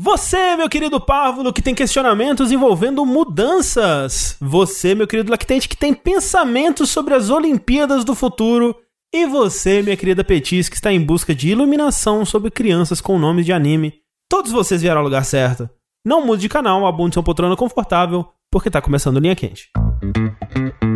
Você, meu querido párvulo, que tem questionamentos envolvendo mudanças. Você, meu querido lactente, que tem pensamentos sobre as Olimpíadas do futuro. E você, minha querida Petis, que está em busca de iluminação sobre crianças com nomes de anime. Todos vocês vieram ao lugar certo. Não mude de canal, abunde sua poltrona confortável, porque tá começando Linha Quente. Olá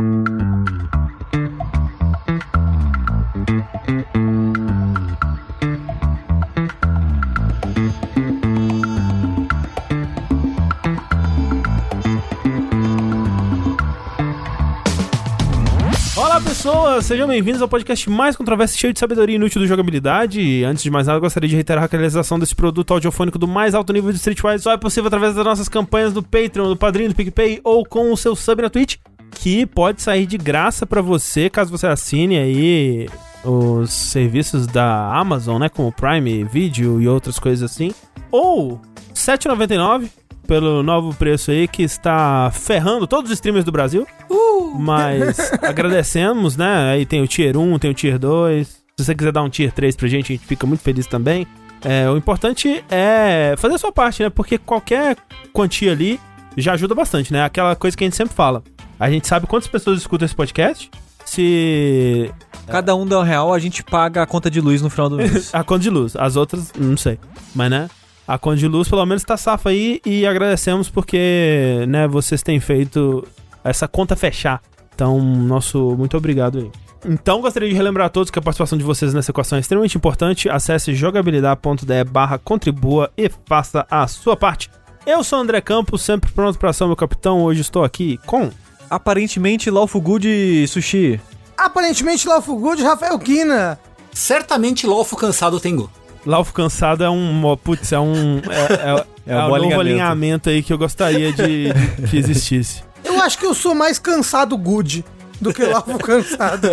pessoas, sejam bem-vindos ao podcast mais controverso e cheio de sabedoria inútil do jogabilidade. Antes de mais nada, gostaria de reiterar a realização desse produto audiofônico do mais alto nível de Streetwise só é possível através das nossas campanhas do Patreon, do Padrinho, do PicPay ou com o seu sub na Twitch, que pode sair de graça pra você caso você assine aí os serviços da Amazon, né, como Prime Video e outras coisas assim, ou R$ 7,99 pelo novo preço aí que está ferrando todos os streamers do Brasil. Mas agradecemos, né? Aí tem o Tier 1, tem o Tier 2. Se você quiser dar um Tier 3 pra gente, a gente fica muito feliz também. É, o importante é fazer a sua parte, né? Porque qualquer quantia ali já ajuda bastante, né? Aquela coisa que a gente sempre fala. A gente sabe quantas pessoas escutam esse podcast. Se Cada um dá um real, a gente paga a conta de luz no final do mês. a conta de luz. As outras, não sei. Mas, né? A conta de luz, pelo menos, tá safa aí e agradecemos porque, né, vocês têm feito essa conta fechar. Então, nosso muito obrigado aí. Então, gostaria de relembrar a todos que a participação de vocês nessa equação é extremamente importante. Acesse jogabilidade.de barra contribua e faça a sua parte. Eu sou o André Campos, sempre pronto para ser o meu capitão. Hoje estou aqui com... Aparentemente, Lawful Good Sushi. Aparentemente, Lawful Good, Rafael Kina. Certamente Lofo cansado Tengu. Laufo Cansado é um... Putz, é um... É, é, É um é um novo alinhamento. aí que eu gostaria de, de que existisse. Eu acho que eu sou mais cansado Good do que Lawful cansado.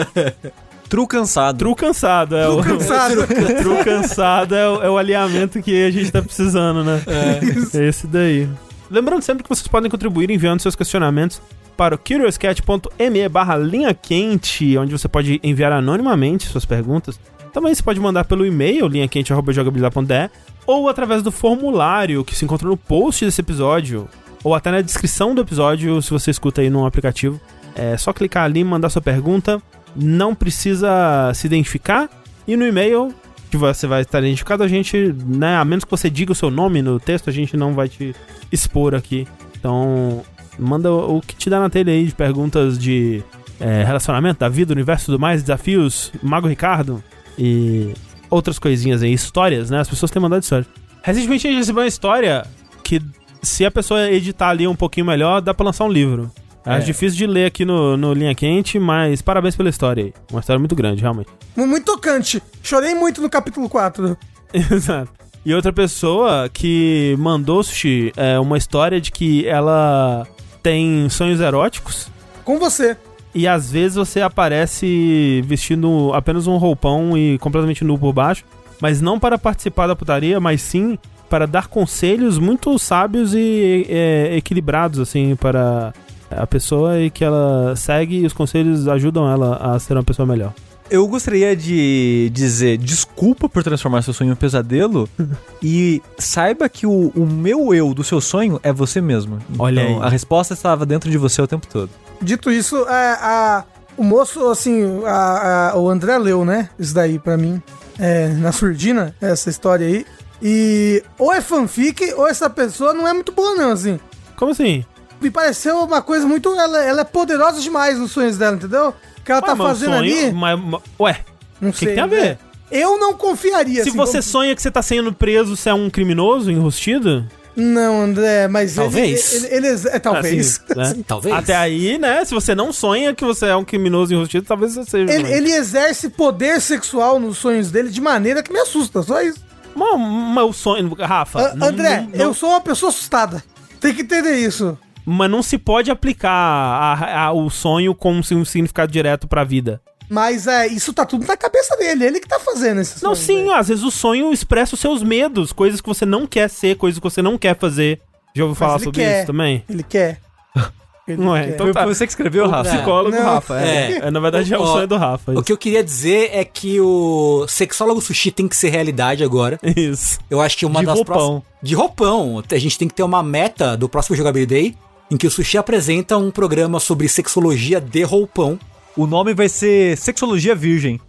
True cansado. Tru cansado, é o. Cansado. Tru cansado é o, é o alinhamento que a gente tá precisando, né? É. Esse daí. Lembrando sempre que vocês podem contribuir enviando seus questionamentos para o curiouscat.me barra linha quente, onde você pode enviar anonimamente suas perguntas. Também você pode mandar pelo e-mail, linhaquente.jogabilidade.de, ou através do formulário que se encontra no post desse episódio, ou até na descrição do episódio, se você escuta aí no aplicativo. É só clicar ali, mandar sua pergunta. Não precisa se identificar. E no e-mail, que você vai estar identificado, a gente, né, a menos que você diga o seu nome no texto, a gente não vai te expor aqui. Então, manda o que te dá na telha aí de perguntas de é, relacionamento, da vida, universo tudo mais, desafios, Mago Ricardo e outras coisinhas aí, histórias, né? As pessoas têm mandado histórias. Recentemente a gente recebeu uma história que, se a pessoa editar ali um pouquinho melhor, dá pra lançar um livro. É, É. difícil de ler aqui no, no Linha Quente, mas parabéns pela história aí. Uma história muito grande, realmente. Muito tocante. Chorei muito no capítulo 4. Exato. E outra pessoa que mandou, Sushi, é uma história de que ela tem sonhos eróticos Com você. E às vezes você aparece vestindo apenas um roupão e completamente nu por baixo, mas não para participar da putaria, mas sim para dar conselhos muito sábios e é, equilibrados, assim, para a pessoa e que ela segue e os conselhos ajudam ela a ser uma pessoa melhor. Eu gostaria de dizer desculpa por transformar seu sonho em um pesadelo e saiba que o, o meu eu do seu sonho é você mesmo. Olha Então, aí. A resposta estava dentro de você o tempo todo. Dito isso, é, a, o moço, assim, a- a- o André leu, né? Isso daí pra mim. É, na surdina, essa história aí. E ou é fanfic, ou essa pessoa não é muito boa, não, assim. Como assim? Me pareceu uma coisa muito. Ela, ela é poderosa demais nos sonhos dela, entendeu? O que ela tá Ué, o fazendo sonho- ali. mas- mas- ué, Não o que, sei. que tem a ver? né? Eu não confiaria. Se assim, você vamos- sonha que você tá sendo preso, você é um criminoso enrustido? Não, André, mas. Talvez. Ele, ele, ele- é, talvez. Assim, né? Talvez. Até aí, né? Se você não sonha que você é um criminoso enrustido, talvez você seja. Ele, ele exerce poder sexual nos sonhos dele de maneira que me assusta, só isso. Mas, o sonho. Rafa. A- não- André, não- eu não- sou uma pessoa assustada. Tem que entender isso. Mas não se pode aplicar a- a- o sonho como se um significado direto pra vida. Mas é, isso tá tudo na cabeça dele, ele que tá fazendo esses Não, sonhos, sim, às vezes o sonho expressa os seus medos, coisas que você não quer ser, coisas que você não quer fazer. Já ouviu falar ele sobre quer. isso também? Ele quer. Não é, quer. então Foi tá. você que escreveu, O Rafa? psicólogo Não. Rafa. É. É. É, na verdade é o sonho do Rafa. O que eu queria dizer é que o sexólogo sushi tem que ser realidade agora. Isso. Eu acho que uma De das roupão. próximas. De roupão. A gente tem que ter uma meta do próximo Jogability Day em que o sushi apresenta um programa sobre sexologia de roupão. O nome vai ser Sexologia Virgem.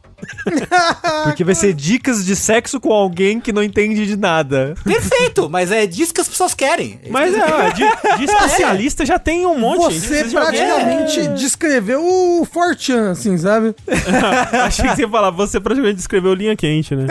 Porque vai ser dicas de sexo com alguém que não entende de nada. Perfeito, mas é disso que as pessoas querem. Mas é, de, de especialista já tem um monte. Você praticamente descreveu o Fortran, assim, sabe? Achei que você ia falar, você praticamente descreveu linha quente, né?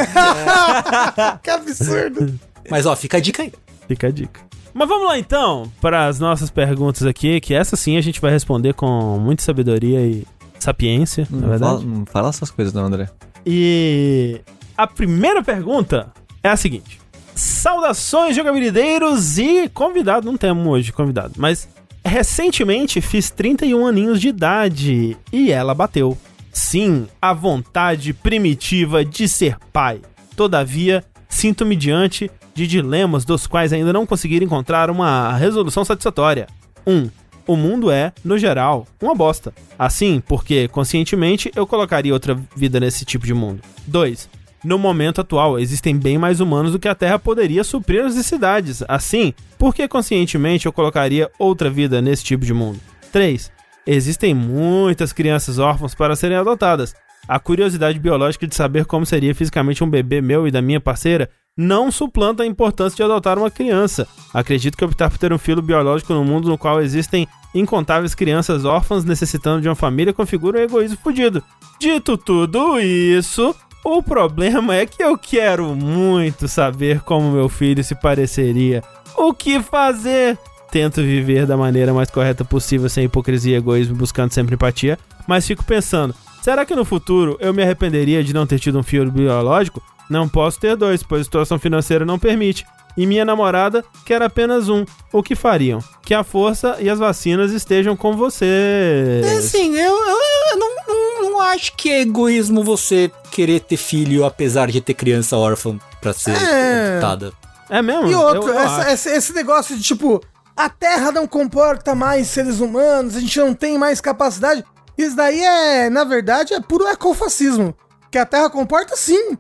que absurdo. Mas ó, fica a dica aí. Fica a dica. Mas vamos lá então para as nossas perguntas aqui, que essa sim a gente vai responder com muita sabedoria e sapiência, na Não verdade. fala, não fala essas coisas não, André. E a primeira pergunta é a seguinte: Saudações, jogabilideiros e convidado, não temos hoje convidado, mas recentemente fiz 31 aninhos de idade e ela bateu. Sim, a vontade primitiva de ser pai. Todavia, sinto-me diante de dilemas dos quais ainda não consegui encontrar uma resolução satisfatória. 1. Um, o mundo é, no geral, uma bosta. Assim, porque conscientemente eu colocaria outra vida nesse tipo de mundo. 2. No momento atual, existem bem mais humanos do que a Terra poderia suprir as necessidades. Assim, porque conscientemente eu colocaria outra vida nesse tipo de mundo. 3. Existem muitas crianças órfãs para serem adotadas. A curiosidade biológica de saber como seria fisicamente um bebê meu e da minha parceira não suplanta a importância de adotar uma criança. Acredito que optar por ter um filho biológico no mundo no qual existem incontáveis crianças órfãs necessitando de uma família configura um egoísmo fudido. Dito tudo isso, o problema é que eu quero muito saber como meu filho se pareceria. O que fazer? Tento viver da maneira mais correta possível, sem hipocrisia e egoísmo, buscando sempre empatia, mas fico pensando: será que no futuro eu me arrependeria de não ter tido um filho biológico? Não posso ter dois, pois a situação financeira não permite. E minha namorada quer apenas um. O que fariam? Que a força e as vacinas estejam com você. É assim, eu, eu, eu não, não, não acho que é egoísmo você querer ter filho apesar de ter criança órfã pra ser É. adotada. É mesmo? E outro, Eu- eu essa- esse, esse negócio de tipo, a Terra não comporta mais seres humanos, a gente não tem mais capacidade. Isso daí é, na verdade, é puro ecofascismo. Que a Terra comporta sim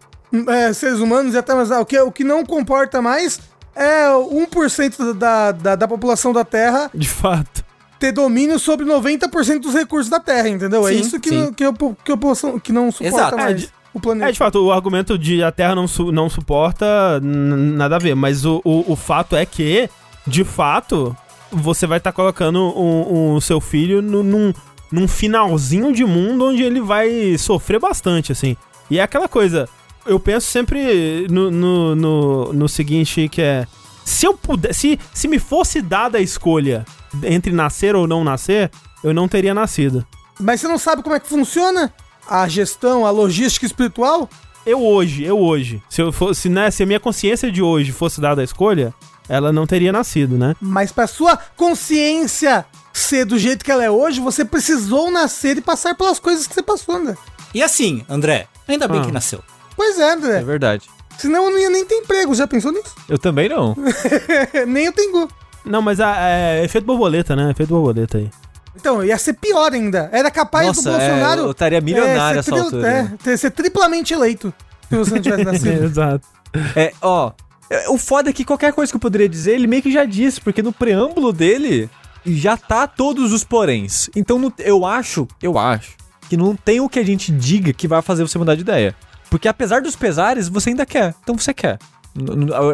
é, seres humanos e até mais. O que, o que não comporta mais é 1% da, da, da população da Terra De fato. ter domínio sobre 90% dos recursos da Terra, entendeu? é Sim, isso que, não, que, po- que população que não suporta Exato. mais É, de- o planeta. É, de fato, o argumento de a Terra não, su- não suporta nada a ver, mas o, o, o fato é que, de fato, você vai estar colocando o, o seu filho no- num, num finalzinho de mundo onde ele vai sofrer bastante, assim. E é aquela coisa, eu penso sempre no, no, no, no seguinte, que é... Se eu pudesse, se, se me fosse dada a escolha entre nascer ou não nascer, eu não teria nascido. Mas você não sabe como é que funciona a gestão, a logística espiritual? Eu hoje, eu hoje, se eu fosse, né, se a minha consciência de hoje fosse dada a escolha, ela não teria nascido, né? Mas pra sua consciência ser do jeito que ela é hoje, você precisou nascer e passar pelas coisas que você passou, André. E assim, André, ainda bem Ah. que nasceu. Pois é, É André. verdade. Senão eu não ia nem ter emprego, já pensou nisso? Eu também não. nem eu tenho. Não, mas a- é efeito borboleta, né? Efeito borboleta aí. Então, ia ser pior ainda. Era capaz Nossa, do Bolsonaro. é, eu estaria milionário ser essa altura. É, ter- ser triplamente eleito. Se você não tivesse nascido. Exato. É, ó. é, O foda é que qualquer coisa que eu poderia dizer, ele meio que já disse, porque no preâmbulo dele já tá todos os poréns. Então eu acho, eu acho, que não tem o que a gente diga que vai fazer você mudar de ideia. Porque apesar dos pesares, você ainda quer. Então você quer.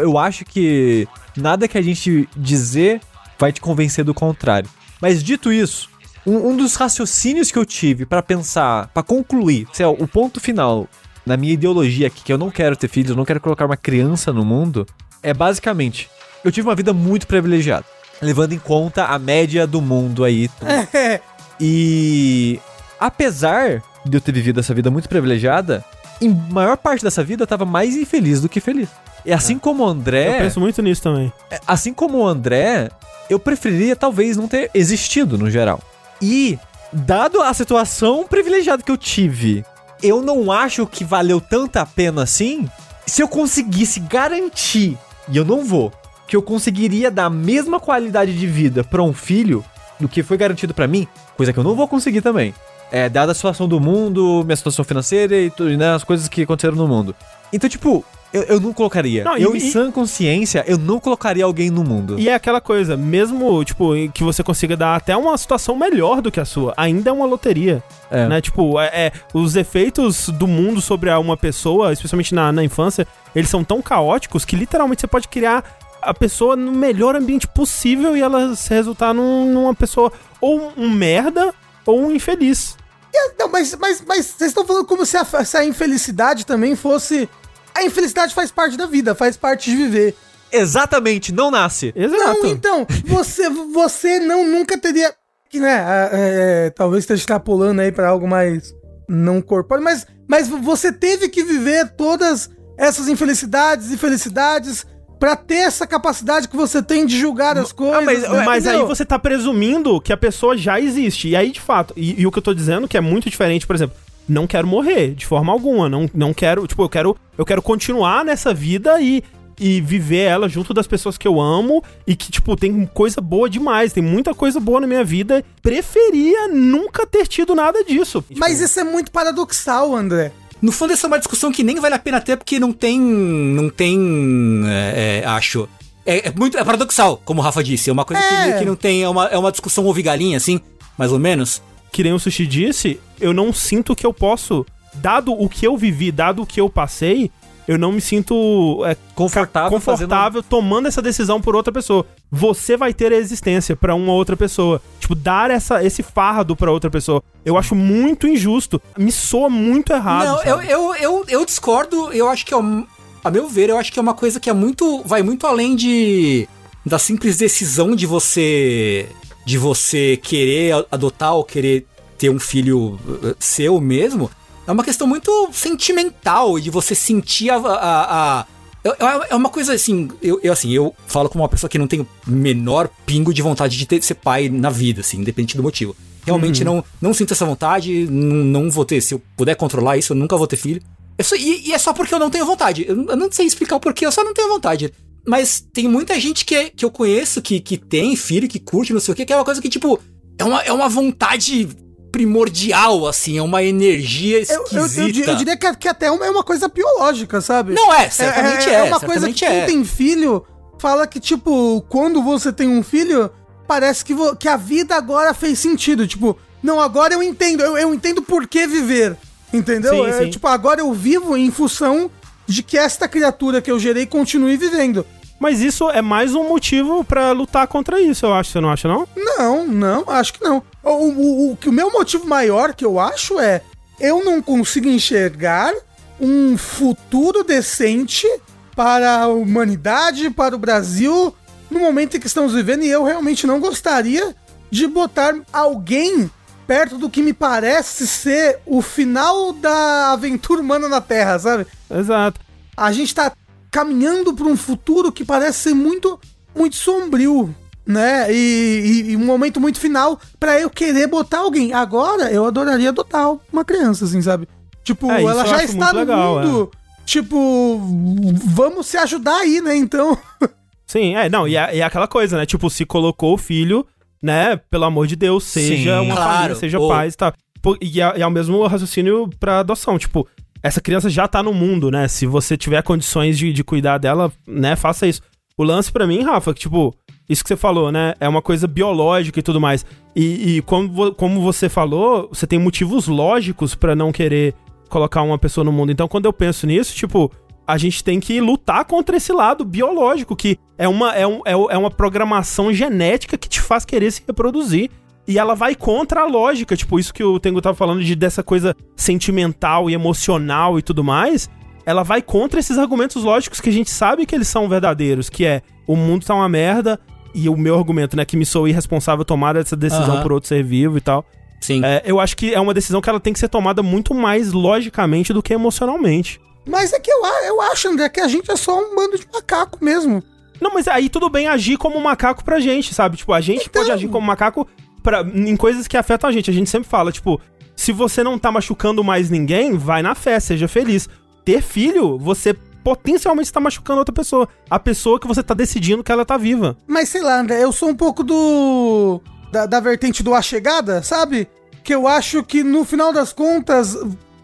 Eu acho que nada que a gente dizer vai te convencer do contrário. Mas dito isso, um, um dos raciocínios que eu tive pra pensar, pra concluir, sei lá, o ponto final na minha ideologia aqui, que eu não quero ter filhos, eu não quero colocar uma criança no mundo, é basicamente, eu tive uma vida muito privilegiada, levando em conta a média do mundo aí. E apesar de eu ter vivido essa vida muito privilegiada, em maior parte dessa vida eu tava mais infeliz do que feliz. E assim como o Eu André, penso muito nisso também. assim como o André, eu preferiria talvez não ter existido no geral. E, dado a situação privilegiada que eu tive, eu não acho que valeu tanta pena assim. Se eu conseguisse garantir, e eu não vou, que eu conseguiria dar a mesma qualidade de vida pra um filho, do que foi garantido pra mim, coisa que eu não vou conseguir também. É, dada a situação do mundo, minha situação financeira e tudo, né, as coisas que aconteceram no mundo. Então, tipo, eu, eu não colocaria. Não, eu, e- em sã consciência, eu não colocaria alguém no mundo. E é aquela coisa, mesmo, tipo, que você consiga dar até uma situação melhor do que a sua, ainda é uma loteria. É. Né? Tipo, é, é, os efeitos do mundo sobre uma pessoa, especialmente na, na infância, eles são tão caóticos que literalmente você pode criar a pessoa no melhor ambiente possível e ela se resultar num- numa pessoa ou um merda ou um infeliz. Não, mas, mas, mas vocês estão falando como se a, se a infelicidade também fosse. A infelicidade faz parte da vida, faz parte de viver. Exatamente, não nasce. Exato. Não, então, você, você não nunca teria. Que, né, é, é, talvez esteja extrapolando aí pra algo mais não corpóreo, mas, mas você teve que viver todas essas infelicidades e felicidades pra ter essa capacidade que você tem de julgar as coisas. mas, né, mas aí você tá presumindo que a pessoa já existe. E aí, de fato, e, e o que eu tô dizendo que é muito diferente, por exemplo, não quero morrer de forma alguma. Não, não quero, tipo, eu quero, eu quero continuar nessa vida e, e viver ela junto das pessoas que eu amo e que, tipo, tem coisa boa demais, tem muita coisa boa na minha vida. Preferia nunca ter tido nada disso. Mas isso é muito paradoxal, André. No fundo, essa é uma discussão que nem vale a pena ter, porque não tem. Não tem. é, é, acho. É, é muito. É paradoxal, como o Rafa disse. É uma coisa É. Que, que não tem. É uma, é uma discussão ovigalinha, assim, mais ou menos. que nem o Sushi disse, eu não sinto que eu posso, dado o que eu vivi, dado o que eu passei, eu não me sinto é, Confortável confortável tomando essa decisão por outra pessoa. Você vai ter a existência pra uma outra pessoa. Tipo, dar essa, esse fardo pra outra pessoa. Eu acho muito injusto. Me soa muito errado. não, eu, eu, eu, eu discordo. Eu acho que é. A meu ver, eu acho que é uma coisa que é muito. Vai muito além de. Da simples decisão de você. De você querer adotar ou querer ter um filho eh, seu mesmo. É uma questão muito sentimental de você sentir a. a- a- eu- eu- é uma coisa assim, eu, eu, assim, eu falo como uma pessoa que não tem o menor pingo de vontade de ter, ser pai na vida, assim, independente do motivo. Realmente não, não sinto essa vontade, não, não vou ter. Se eu puder controlar isso, eu nunca vou ter filho. É só- e, e é só porque eu não tenho vontade. Eu, não sei explicar o porquê, eu só não tenho vontade. Mas tem muita gente que, é- que eu conheço que, que tem filho, que curte, não sei o que, que é uma coisa que, tipo, é uma, é uma vontade primordial, assim, é uma energia Eu, eu, eu, esquisita. di- eu diria que, que até uma- é uma coisa biológica, sabe? Não é, certamente é. uma coisa que quem é. tem filho fala que, tipo, quando você tem um filho, parece que, que a vida agora fez sentido. Tipo, não, agora eu entendo, eu, eu entendo por que viver. Entendeu? Sim, É, sim. Tipo, agora eu vivo em função de que esta criatura que eu gerei continue vivendo. Mas isso é mais um motivo pra lutar contra isso, eu acho. Você não acha, não? Não, não, acho que não. O, o, o, o meu motivo maior que eu acho é eu não consigo enxergar um futuro decente para a humanidade, para o Brasil, no momento em que estamos vivendo, e eu realmente não gostaria de botar alguém perto do que me parece ser o final da aventura humana na Terra, sabe? Exato. a gente tá caminhando para um futuro que parece ser muito, muito sombrio, né? E, e- e um momento muito final para eu querer botar alguém. Agora, eu adoraria adotar uma criança, assim, sabe? Tipo, É, ela já está muito no legal, é. mundo. Tipo, vamos se ajudar aí, né? Então, Sim, é, não, e é, e é aquela coisa, né? Tipo, se colocou o filho, né? Pelo amor de Deus, seja Sim. uma Claro, família, seja ô. pais e tal. Pô, E é, e é o mesmo raciocínio pra adoção. Tipo, essa criança já tá no mundo, né? Se você tiver condições de, de cuidar dela, né? Faça isso. O lance pra mim, Rafa, que, tipo, isso que você falou, né? É uma coisa biológica e tudo mais. E, e como, como você falou, você tem motivos lógicos pra não querer colocar uma pessoa no mundo. Então, quando eu penso nisso, tipo, a gente tem que lutar contra esse lado biológico, que é uma, é um, é, é uma programação genética que te faz querer se reproduzir. E ela vai contra a lógica, tipo, isso que o Tengu tava falando de dessa coisa sentimental e emocional e tudo mais. Ela vai contra esses argumentos lógicos que a gente sabe que eles são verdadeiros, que é o mundo tá uma merda, e o meu argumento, né, que me sou irresponsável tomar essa decisão por outro ser vivo e tal. Sim. É, eu acho que é uma decisão que ela tem que ser tomada muito mais logicamente do que emocionalmente. mas é que eu, eu acho, André, que a gente é só um bando de macaco mesmo. Não, mas aí tudo bem agir como um macaco pra gente, sabe? Tipo, a gente Então. pode agir como macaco pra, em coisas que afetam a gente. A gente sempre fala, tipo, se você não tá machucando mais ninguém, vai na fé, seja feliz. Ter filho, você potencialmente está machucando outra pessoa. A pessoa que você tá decidindo que ela tá viva. Mas sei lá, André, eu sou um pouco do. da, da vertente do A Chegada, sabe? Que eu acho que no final das contas,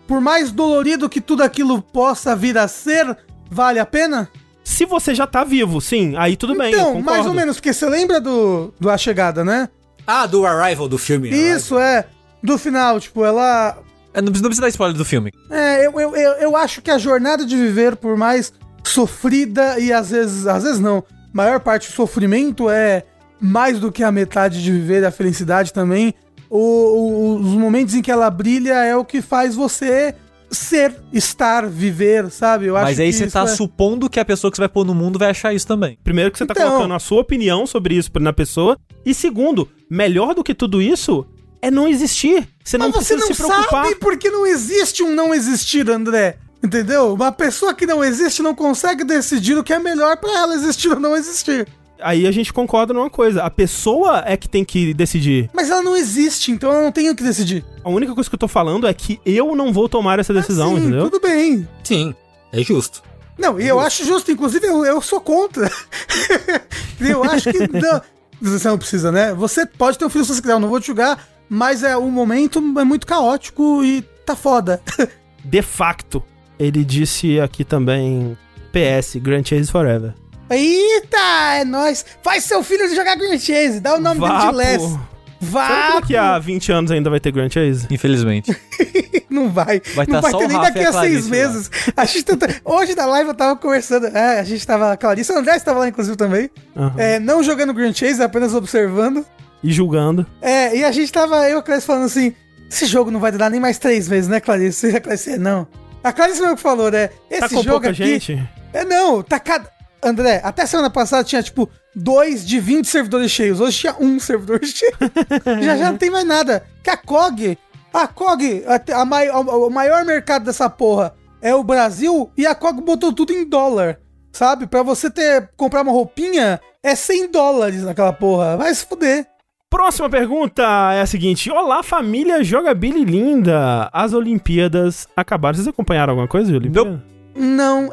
por mais dolorido que tudo aquilo possa vir a ser, vale a pena? Se você já tá vivo, sim, aí tudo bem. Então, mais ou menos, porque você lembra do, do A Chegada, né? Ah, do Arrival do filme. Isso, é. Do final, tipo, ela. É, não, precisa- não precisa dar spoiler do filme. É, eu, eu, eu, eu acho que a jornada de viver, por mais sofrida e às vezes, às vezes não, maior parte do sofrimento é mais do que a metade de viver, a felicidade também. O, o- os momentos em que ela brilha é o que faz você ser, estar, viver, sabe? Eu Mas aí que você isso tá é- supondo que a pessoa que você vai pôr no mundo vai achar isso também. Primeiro que você tá Então- colocando a sua opinião sobre isso na pessoa. E segundo, melhor do que tudo isso é não existir. Você não Mas você precisa não se preocupar. sabe porque não existe um não existir, André. Entendeu? Uma pessoa que não existe não consegue decidir o que é melhor pra ela existir ou não existir. Aí a gente concorda numa coisa. A pessoa é que tem que decidir. Mas ela não existe, então eu não tenho que decidir. A única coisa que eu tô falando é que eu não vou tomar essa decisão, Sim, entendeu? Tudo bem. Sim, é justo. Não, e eu acho justo, inclusive eu, eu sou contra. eu acho que não, você não precisa, né? Você pode ter um filho se você quiser, eu não vou te julgar, mas é o momento é muito caótico e tá foda. De facto, ele disse aqui também PS, Grand Chase Forever. Eita, é nóis. Faz seu filho jogar Green Chase, dá o nome dele de Vapo. Les. Será que Vá, daqui a 20 anos ainda vai ter Grand Chase? Infelizmente. não vai. Vai não tá vai só ter nem daqui a a seis meses. A gente tá- hoje na live eu tava conversando. É, a gente tava. A Clarice, o André estava lá, inclusive, também. Aham. É, não jogando Green Chase, apenas observando. E julgando. É, e a gente tava, eu e a Clarice falando assim: esse jogo não vai durar nem mais três meses, né, Clarice? E a Clarice, não. A Clarice mesmo que falou, né? Esse tá com jogo pouca aqui. gente? É, não, tá cada. Até até semana passada tinha, tipo, dois de 20 servidores cheios. Hoje tinha um servidor cheio. já já não tem mais nada. Que a COG, a COG, a, a mai- a- o maior mercado dessa porra é o Brasil e a COG botou tudo em dólar. Sabe? Pra você ter comprar uma roupinha, é 100 dólares naquela porra. Vai se fuder. Próxima pergunta é a seguinte: Olá, família Jogabili linda! As Olimpíadas acabaram. Vocês acompanharam alguma coisa de Olimpíada? Não,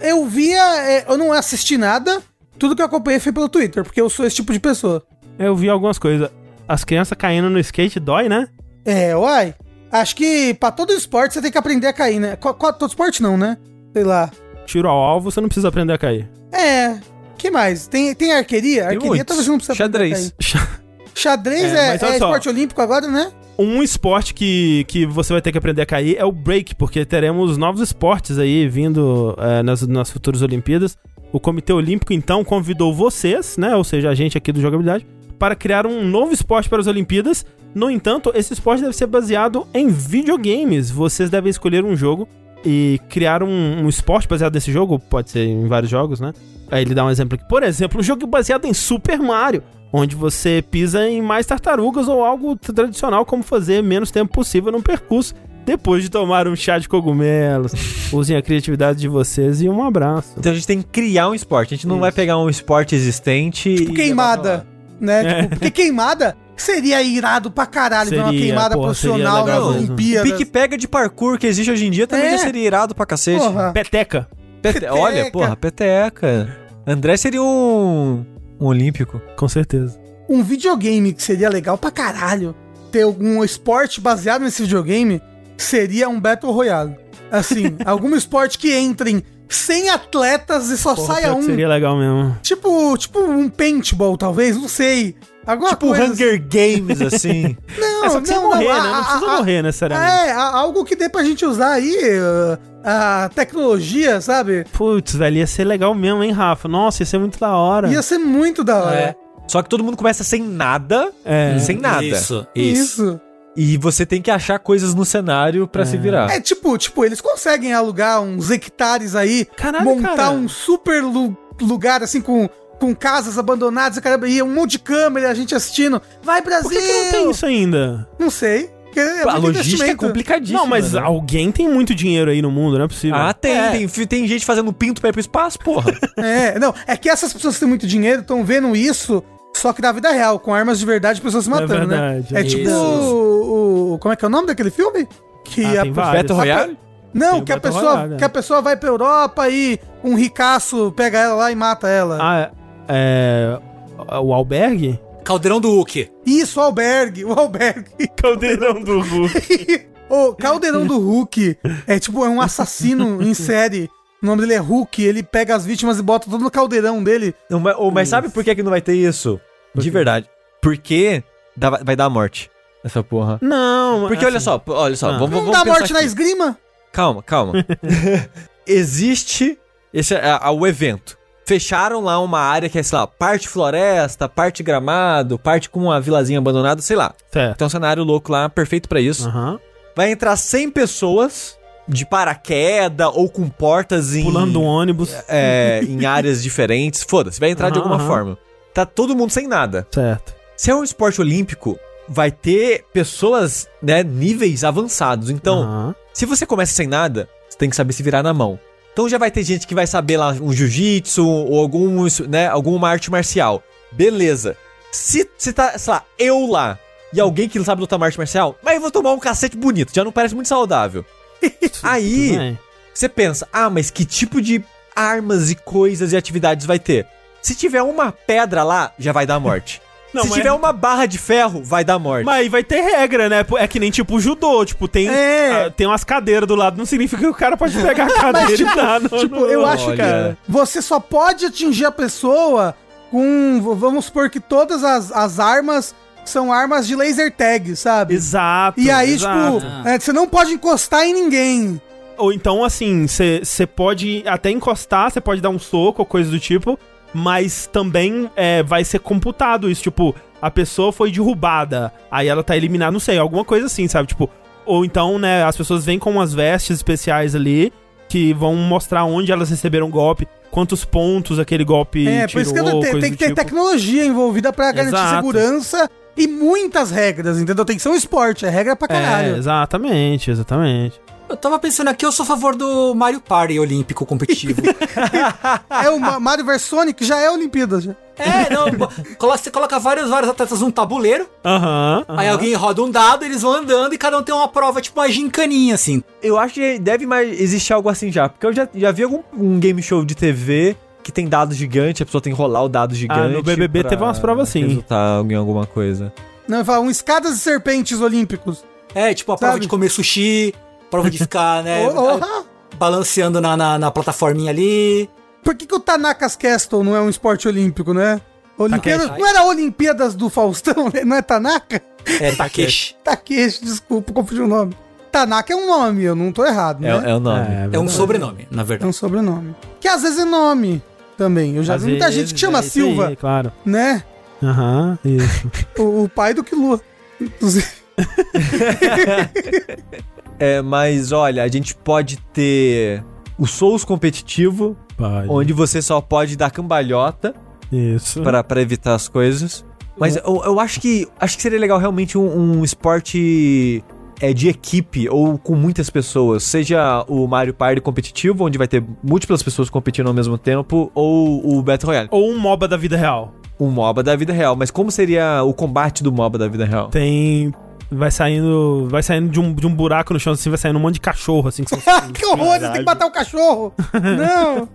eu via. é, eu não assisti nada. Tudo que eu acompanhei foi pelo Twitter, porque eu sou esse tipo de pessoa. Eu vi algumas coisas. As crianças caindo no skate dói, né? É, uai. Acho que pra todo esporte você tem que aprender a cair, né? Todo esporte não, né? Sei lá. Tiro ao alvo, você não precisa aprender a cair. É. que mais? Tem, tem arqueria? Tem Arqueria muitos. talvez você não precisa aprender a Xadrez. cair. Xadrez É, é, é esporte olímpico agora, né? Um esporte que, que você vai ter que aprender a cair é o break, porque teremos novos esportes aí vindo é, nas, nas futuras Olimpíadas. O Comitê Olímpico, então, convidou vocês, né? Ou seja, a gente aqui do Jogabilidade, para criar um novo esporte para as Olimpíadas. No entanto, esse esporte deve ser baseado em videogames. Vocês devem escolher um jogo e criar um, um esporte baseado nesse jogo. Pode ser em vários jogos, né? Aí ele dá um exemplo aqui. Por exemplo, um jogo baseado em Super Mario, onde você pisa em mais tartarugas ou algo tradicional, como fazer menos tempo possível no percurso. Depois de tomar um chá de cogumelos, usem a criatividade de vocês e um abraço. Então a gente tem que criar um esporte. A gente não Isso. vai pegar um esporte existente Tipo e queimada, né? É. Tipo, porque queimada seria irado pra caralho ver uma Seria, queimada porra, profissional seria nas Olimpíadas. pique pega de parkour que existe hoje em dia também É. já seria irado pra cacete. Porra. Peteca. Pete- Olha, porra, peteca. André seria um, um olímpico. Com certeza. um videogame que seria legal pra caralho ter algum esporte baseado nesse videogame seria um Battle Royale. Assim, algum esporte que entrem 100 atletas e só Porra, saia um. Seria legal mesmo. Tipo, tipo um paintball, talvez, não sei. Alguma tipo coisa Hunger Games, assim. Não, é só que você não, morrer, não, né? a- Não precisa a- morrer necessariamente. É, a- algo que dê pra gente usar aí, uh, a tecnologia, sabe? Putz, velho, ia ser legal mesmo, hein, Rafa? Nossa, ia ser muito da hora. Ia ser muito da hora. É. Só que todo mundo começa sem nada, É. sem nada. Isso, isso. Isso. E você tem que achar coisas no cenário pra se virar. É tipo, tipo, eles conseguem alugar uns hectares aí, Caralho, montar cara. um super lu- lugar assim com, com casas abandonadas, caramba, e um monte de câmera, a gente assistindo. Vai Brasil! Por que, que não tem isso ainda? Não sei. É a logística é complicadíssima. não, mas né? alguém tem muito dinheiro aí no mundo, não é possível. Ah, tem, É. tem. Tem gente fazendo pinto pra ir pro espaço, porra. É, não, é que essas pessoas que têm muito dinheiro estão vendo isso, só que na vida real, com armas de verdade, pessoas se matando, né? verdade, É é tipo o, o- Como é que é o nome daquele filme? Que Ah, a, tem vários. Battle Royale? Não, Tem que a, pessoa, Royale, é. que a pessoa vai pra Europa e um ricaço pega ela lá e mata ela. Ah, é. O albergue? Caldeirão do Hulk. Isso, o albergue, o albergue. Caldeirão do Hulk. o Caldeirão do Hulk é tipo, é um assassino em série. O nome dele é Hulk, ele pega as vítimas e bota tudo no caldeirão dele. Não, mas, mas sabe por que, que não vai ter isso? De verdade. Porque dá- vai dar morte. Essa porra. Não, Porque olha só, olha só, Ah. vamos, Não vamos dá pensar morte na aqui. esgrima? Calma, calma. Existe esse é, é, o evento. Fecharam lá uma área que é, sei lá, parte floresta, parte gramado, parte com uma vilazinha abandonada, sei lá. Certo. Tem um cenário louco lá, perfeito pra isso. Aham. Vai entrar 100 pessoas de paraquedas ou com portas em Pulando um ônibus. é, em áreas diferentes. Foda-se, vai entrar de Aham, alguma forma. Tá todo mundo sem nada. Certo. Se é um esporte olímpico, vai ter pessoas, né, níveis avançados. Então, se você começa sem nada, você tem que saber se virar na mão. Então já vai ter gente que vai saber lá um jiu-jitsu ou algum, né, alguma arte marcial. Beleza. Se, se tá, sei lá, eu lá e alguém que não sabe lutar uma arte marcial, mas eu vou tomar um cacete bonito, já não parece muito saudável. Aí, você pensa, ah, mas que tipo de armas e coisas e atividades vai ter? Se tiver uma pedra lá, já vai dar morte. Não, Se mas- tiver uma barra de ferro, vai dar morte. Mas aí vai ter regra, né? É que nem tipo judô, tipo, tem, É. ah, tem umas cadeiras do lado, não significa que o cara pode pegar a cadeira e dar no, Tipo, eu acho olha. que você só pode atingir a pessoa com. Vamos supor que todas as, as armas são armas de laser tag, sabe? Exato. E aí, exato. tipo, é, você não pode encostar em ninguém. Ou então, assim, você pode até encostar, você pode dar um soco ou coisa do tipo, mas também é, vai ser computado isso, tipo, a pessoa foi derrubada, aí ela tá eliminada, não sei, alguma coisa assim, sabe? Tipo, ou então, né, as pessoas vêm com umas vestes especiais ali que vão mostrar onde elas receberam golpe, quantos pontos aquele golpe é, por tirou, isso que eu- tem, tem que ter tipo. tecnologia envolvida pra garantir Exato. segurança e muitas regras, entendeu? Tem que ser um esporte, é regra pra É, caralho. exatamente, exatamente. Eu tava pensando aqui, eu sou a favor do Mario Party olímpico competitivo. É, o Ma- Mario vs Sonic já é Olimpíada. Já. é, não, você coloca vários, vários atletas num tabuleiro, Aham. aí alguém roda um dado, eles vão andando e cada um tem uma prova, tipo uma gincaninha, assim. Eu acho que deve mais existir algo assim já. Porque eu já, já vi algum um game show de TV que tem dado gigante, a pessoa tem que rolar o dado gigante. Ah, no BBB pra teve umas provas assim. Resultar em alguma coisa. Não, fala, um escadas e serpentes olímpicos. É, tipo a prova Sabe? de comer sushi, prova de ficar, né, Oh, oh, balanceando na, na, na plataforminha ali. Por que, que o Tanakas Castle não é um esporte olímpico, né? Olimpíadas, Takeshi. não era Olimpíadas do Faustão, né? não é Tanaka? É, Takeshi. Takeshi, desculpa, confundi o nome. Tanaka é um nome, eu não tô errado, É, né? é o nome. É um verdade. sobrenome, na É verdade. um sobrenome. Que às vezes é nome também. Eu já Às vi muita vezes, gente que chama é Silva, aí, claro. né? Aham, isso. O, o pai do Killua. Inclusive. É, mas olha, a gente pode ter o Souls competitivo, Pode. onde você só pode dar cambalhota Isso. pra pra evitar as coisas. Mas eu, eu acho que acho que seria legal realmente um, um esporte é, de equipe ou com muitas pessoas. Seja o Mario Party competitivo, onde vai ter múltiplas pessoas competindo ao mesmo tempo, ou o Battle Royale. Ou um MOBA da vida real. Um MOBA da vida real. Mas como seria o combate do MOBA da vida real? Tem. Vai saindo. Vai saindo de um, de um buraco no chão assim, vai saindo um monte de cachorro, assim. Que são que horror, você tem que matar o cachorro. não.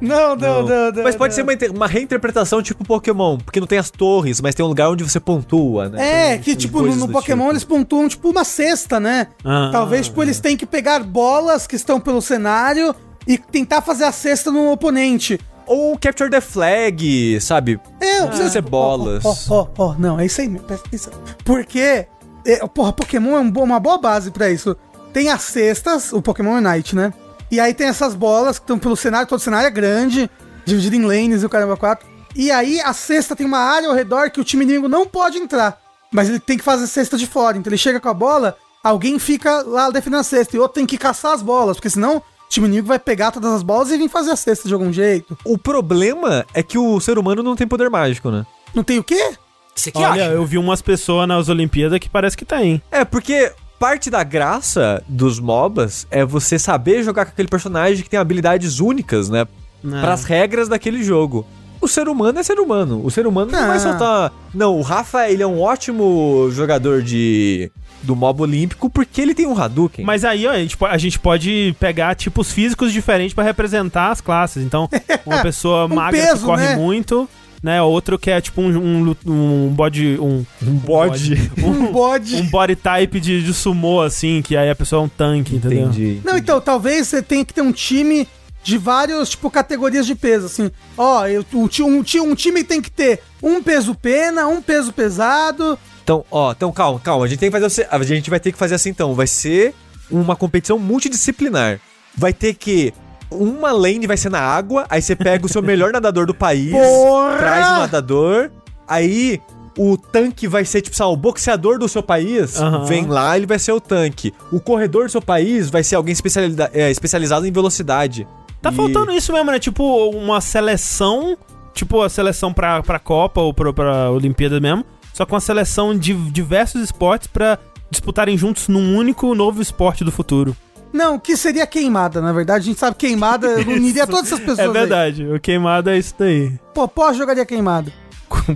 Não, não, não, não. Mas pode ser uma, uma reinterpretação tipo Pokémon, porque não tem as torres, mas tem um lugar onde você pontua, né? É, Tem- que tem tipo, no, do Pokémon tipo. eles pontuam tipo uma cesta, né? Ah, Talvez, tipo, eles têm que pegar bolas que estão pelo cenário e tentar fazer a cesta no oponente. Ou Capture the Flag, sabe? É, Não precisa ser bolas. Ó, ó, ó, não, é isso aí, mesmo, presta atenção. Porque, é, porra, Pokémon é um uma boa base pra isso. Tem as cestas, o Pokémon Unite, né? E aí tem essas bolas que estão pelo cenário, todo cenário é grande, dividido em lanes e o caramba 4. E aí a cesta tem uma área ao redor que o time inimigo não pode entrar. Mas ele tem que fazer cesta de fora. Então ele chega com a bola, alguém fica lá defendendo a cesta e outro tem que caçar as bolas, porque senão o time inimigo vai pegar todas as bolas e vir fazer a cesta de algum jeito. O problema é que o ser humano não tem poder mágico, né? Não tem o quê? Você que Olha, acha? eu vi umas pessoas nas Olimpíadas que parece que tem. É, porque parte da graça dos MOBAs é você saber jogar com aquele personagem que tem habilidades únicas, né? É. Para as regras daquele jogo. O ser humano é ser humano. O ser humano não Ah. vai soltar. Não, o Rafa, ele é um ótimo jogador de do MOBA olímpico porque ele tem um Hadouken. Mas aí, ó, a gente, a gente pode pegar tipos físicos diferentes pra representar as classes. Então, uma pessoa Um magra que peso, corre né? muito, né? Outro que é tipo um, um, um body. Um, um bode. Um bode. um body type de, de sumô, assim, que aí a pessoa é um tanque, entendeu? Entendi. Não, então, talvez você tenha que ter um time de vários, tipo, categorias de peso, assim. Ó, eu, um, um, ti- time tem que ter um peso pena, um peso pesado. Então, ó, então calma, calma. A gente tem que fazer. A gente vai ter que fazer assim então. Vai ser uma competição multidisciplinar. Vai ter que. Uma lane vai ser na água, aí você pega o seu melhor nadador do país, Porra! traz o nadador, aí o tanque vai ser, tipo, sabe, o boxeador do seu país, Aham. vem lá, ele vai ser o tanque. O corredor do seu país vai ser alguém especialida- é, especializado em velocidade. Tá E- faltando isso mesmo, né? Tipo, uma seleção. Tipo, a seleção pra, pra Copa ou pra, pra Olimpíada mesmo. Só com a seleção de diversos esportes pra disputarem juntos num único novo esporte do futuro. Não, que seria queimada, na verdade. A gente sabe que queimada uniria todas essas pessoas. É aí. verdade, o queimado é isso daí. Popó jogaria queimada.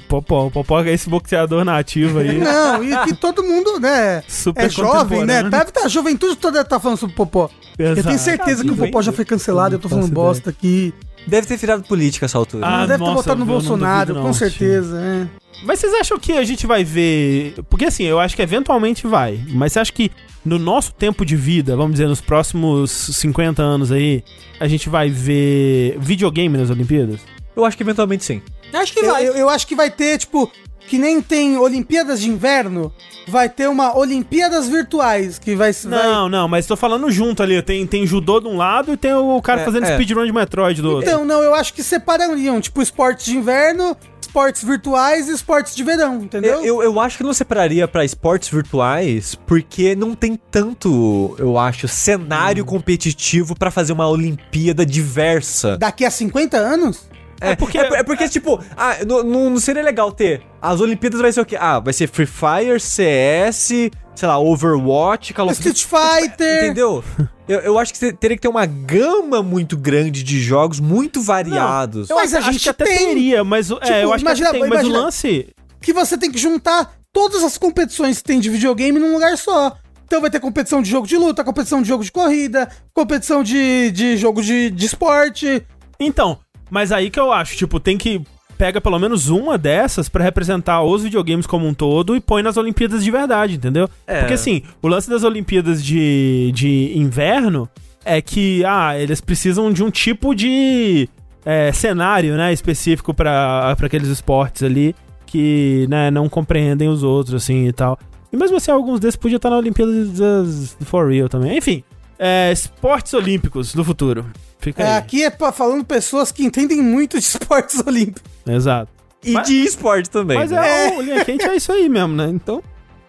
Popó. O Popó é esse boxeador nativo aí. Não, e que todo mundo, né? Super é jovem, né? Deve tá, a juventude toda tá falando sobre o Popó. Eu tenho Exato. certeza que o Popó já foi cancelado, eu tô falando faço bosta aqui. Deve ter virado política essa altura. Ah, não deve ter nossa, votado no eu não Bolsonaro, duvido com não, certeza. é. Mas vocês acham que a gente vai ver. Porque assim, eu acho que eventualmente vai. Mas você acha que no nosso tempo de vida, vamos dizer, nos próximos 50 anos aí, a gente vai ver videogame nas Olimpíadas? Eu acho que eventualmente sim. Acho que Eu, vai. eu- eu acho que vai ter, tipo, que nem tem Olimpíadas de Inverno, vai ter uma Olimpíadas Virtuais, que vai... vai- Não, não, mas tô falando junto ali. Tem, tem judô de um lado e tem o cara É, fazendo é. speedrun de Metroid do outro. Então, não, eu acho que separariam, tipo, esportes de inverno, esportes virtuais e esportes de verão, entendeu? Eu, eu, eu acho que não separaria pra esportes virtuais, porque não tem tanto, eu acho, cenário competitivo pra fazer uma Olimpíada diversa. Daqui a 50 anos? É, porque- porque, é, porque tipo, ah, não, não- não seria legal ter. As Olimpíadas vai ser o quê? Ah, vai ser Free Fire, CS, sei lá, Overwatch, Call of Street Fighter. Entendeu? Eu, eu acho que você teria que ter uma gama muito grande de jogos, muito variados. Eu Mas acho, a acho gente que até tem. teria, mas o- Tipo, é, eu acho imagina- que tem, mas o lance. que você tem que juntar todas as competições que tem de videogame num lugar só. Então vai ter competição de jogo de luta, competição de jogo de corrida, competição de, de jogo de, de esporte. Então, mas aí que eu acho, tipo, tem que pega pelo menos uma dessas pra representar os videogames como um todo e põe nas Olimpíadas de verdade, entendeu? É. Porque assim, o lance das Olimpíadas de, de inverno é que, ah, eles precisam de um tipo de é, cenário, né, específico pra pra aqueles esportes ali que, né, não compreendem os outros, assim, e tal. E mesmo assim, alguns desses podiam estar na Olimpíadas For Real também. Enfim, é, esportes olímpicos do futuro. Fica É, aí. aqui é pra, falando pessoas que entendem muito de esportes olímpicos. Exato. E Mas- de esporte também. Mas né? é, o linha quente é isso aí mesmo, né? Então.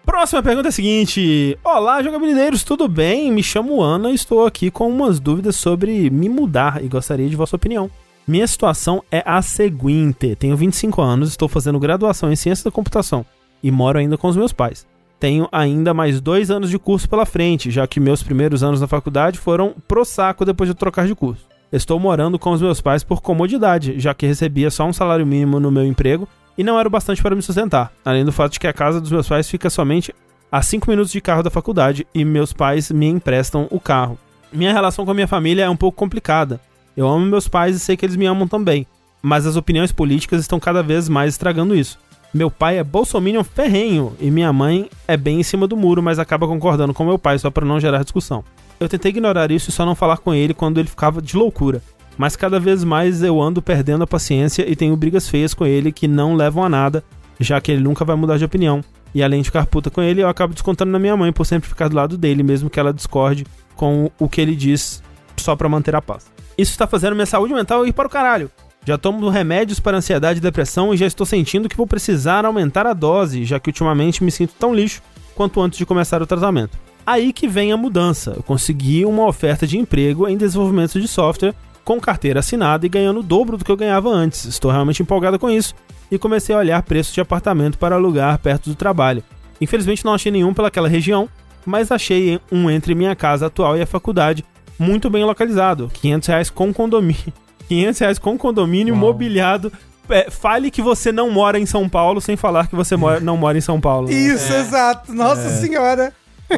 Próxima pergunta é a seguinte: Olá, jogabilideiros, tudo bem? Me chamo Ana e estou aqui com umas dúvidas sobre me mudar e gostaria de vossa opinião. Minha situação é a seguinte: tenho 25 anos, estou fazendo graduação em ciência da computação e moro ainda com os meus pais. Tenho ainda mais dois anos de curso pela frente, já que meus primeiros anos na faculdade foram pro saco depois de trocar de curso. Estou morando com os meus pais por comodidade, já que recebia só um salário mínimo no meu emprego e não era o bastante para me sustentar. Além do fato de que a casa dos meus pais fica somente a 5 minutos de carro da faculdade e meus pais me emprestam o carro. Minha relação com a minha família é um pouco complicada. Eu amo meus pais e sei que eles me amam também, mas as opiniões políticas estão cada vez mais estragando isso. Meu pai é bolsominion ferrenho e minha mãe é bem em cima do muro, mas acaba concordando com meu pai só para não gerar discussão. Eu tentei ignorar isso e só não falar com ele quando ele ficava de loucura. Mas cada vez mais eu ando perdendo a paciência e tenho brigas feias com ele que não levam a nada, já que ele nunca vai mudar de opinião. E além de ficar puta com ele, eu acabo descontando na minha mãe por sempre ficar do lado dele, mesmo que ela discorde com o que ele diz só pra manter a paz. Isso está fazendo minha saúde mental ir para o caralho. Já tomo remédios para ansiedade e depressão e já estou sentindo que vou precisar aumentar a dose, já que ultimamente me sinto tão lixo quanto antes de começar o tratamento. Aí que vem a mudança. Eu consegui uma oferta de emprego em desenvolvimento de software com carteira assinada e ganhando o dobro do que eu ganhava antes. Estou realmente empolgado com isso e comecei a olhar preços de apartamento para alugar perto do trabalho. Infelizmente não achei nenhum pelaquela região, mas achei um entre minha casa atual e a faculdade muito bem localizado, 500 reais com condomínio, 500 reais com condomínio mobiliado. É, fale que você não mora em São Paulo sem falar que você mora- não mora em São Paulo. né? Isso, exato. Nossa senhora.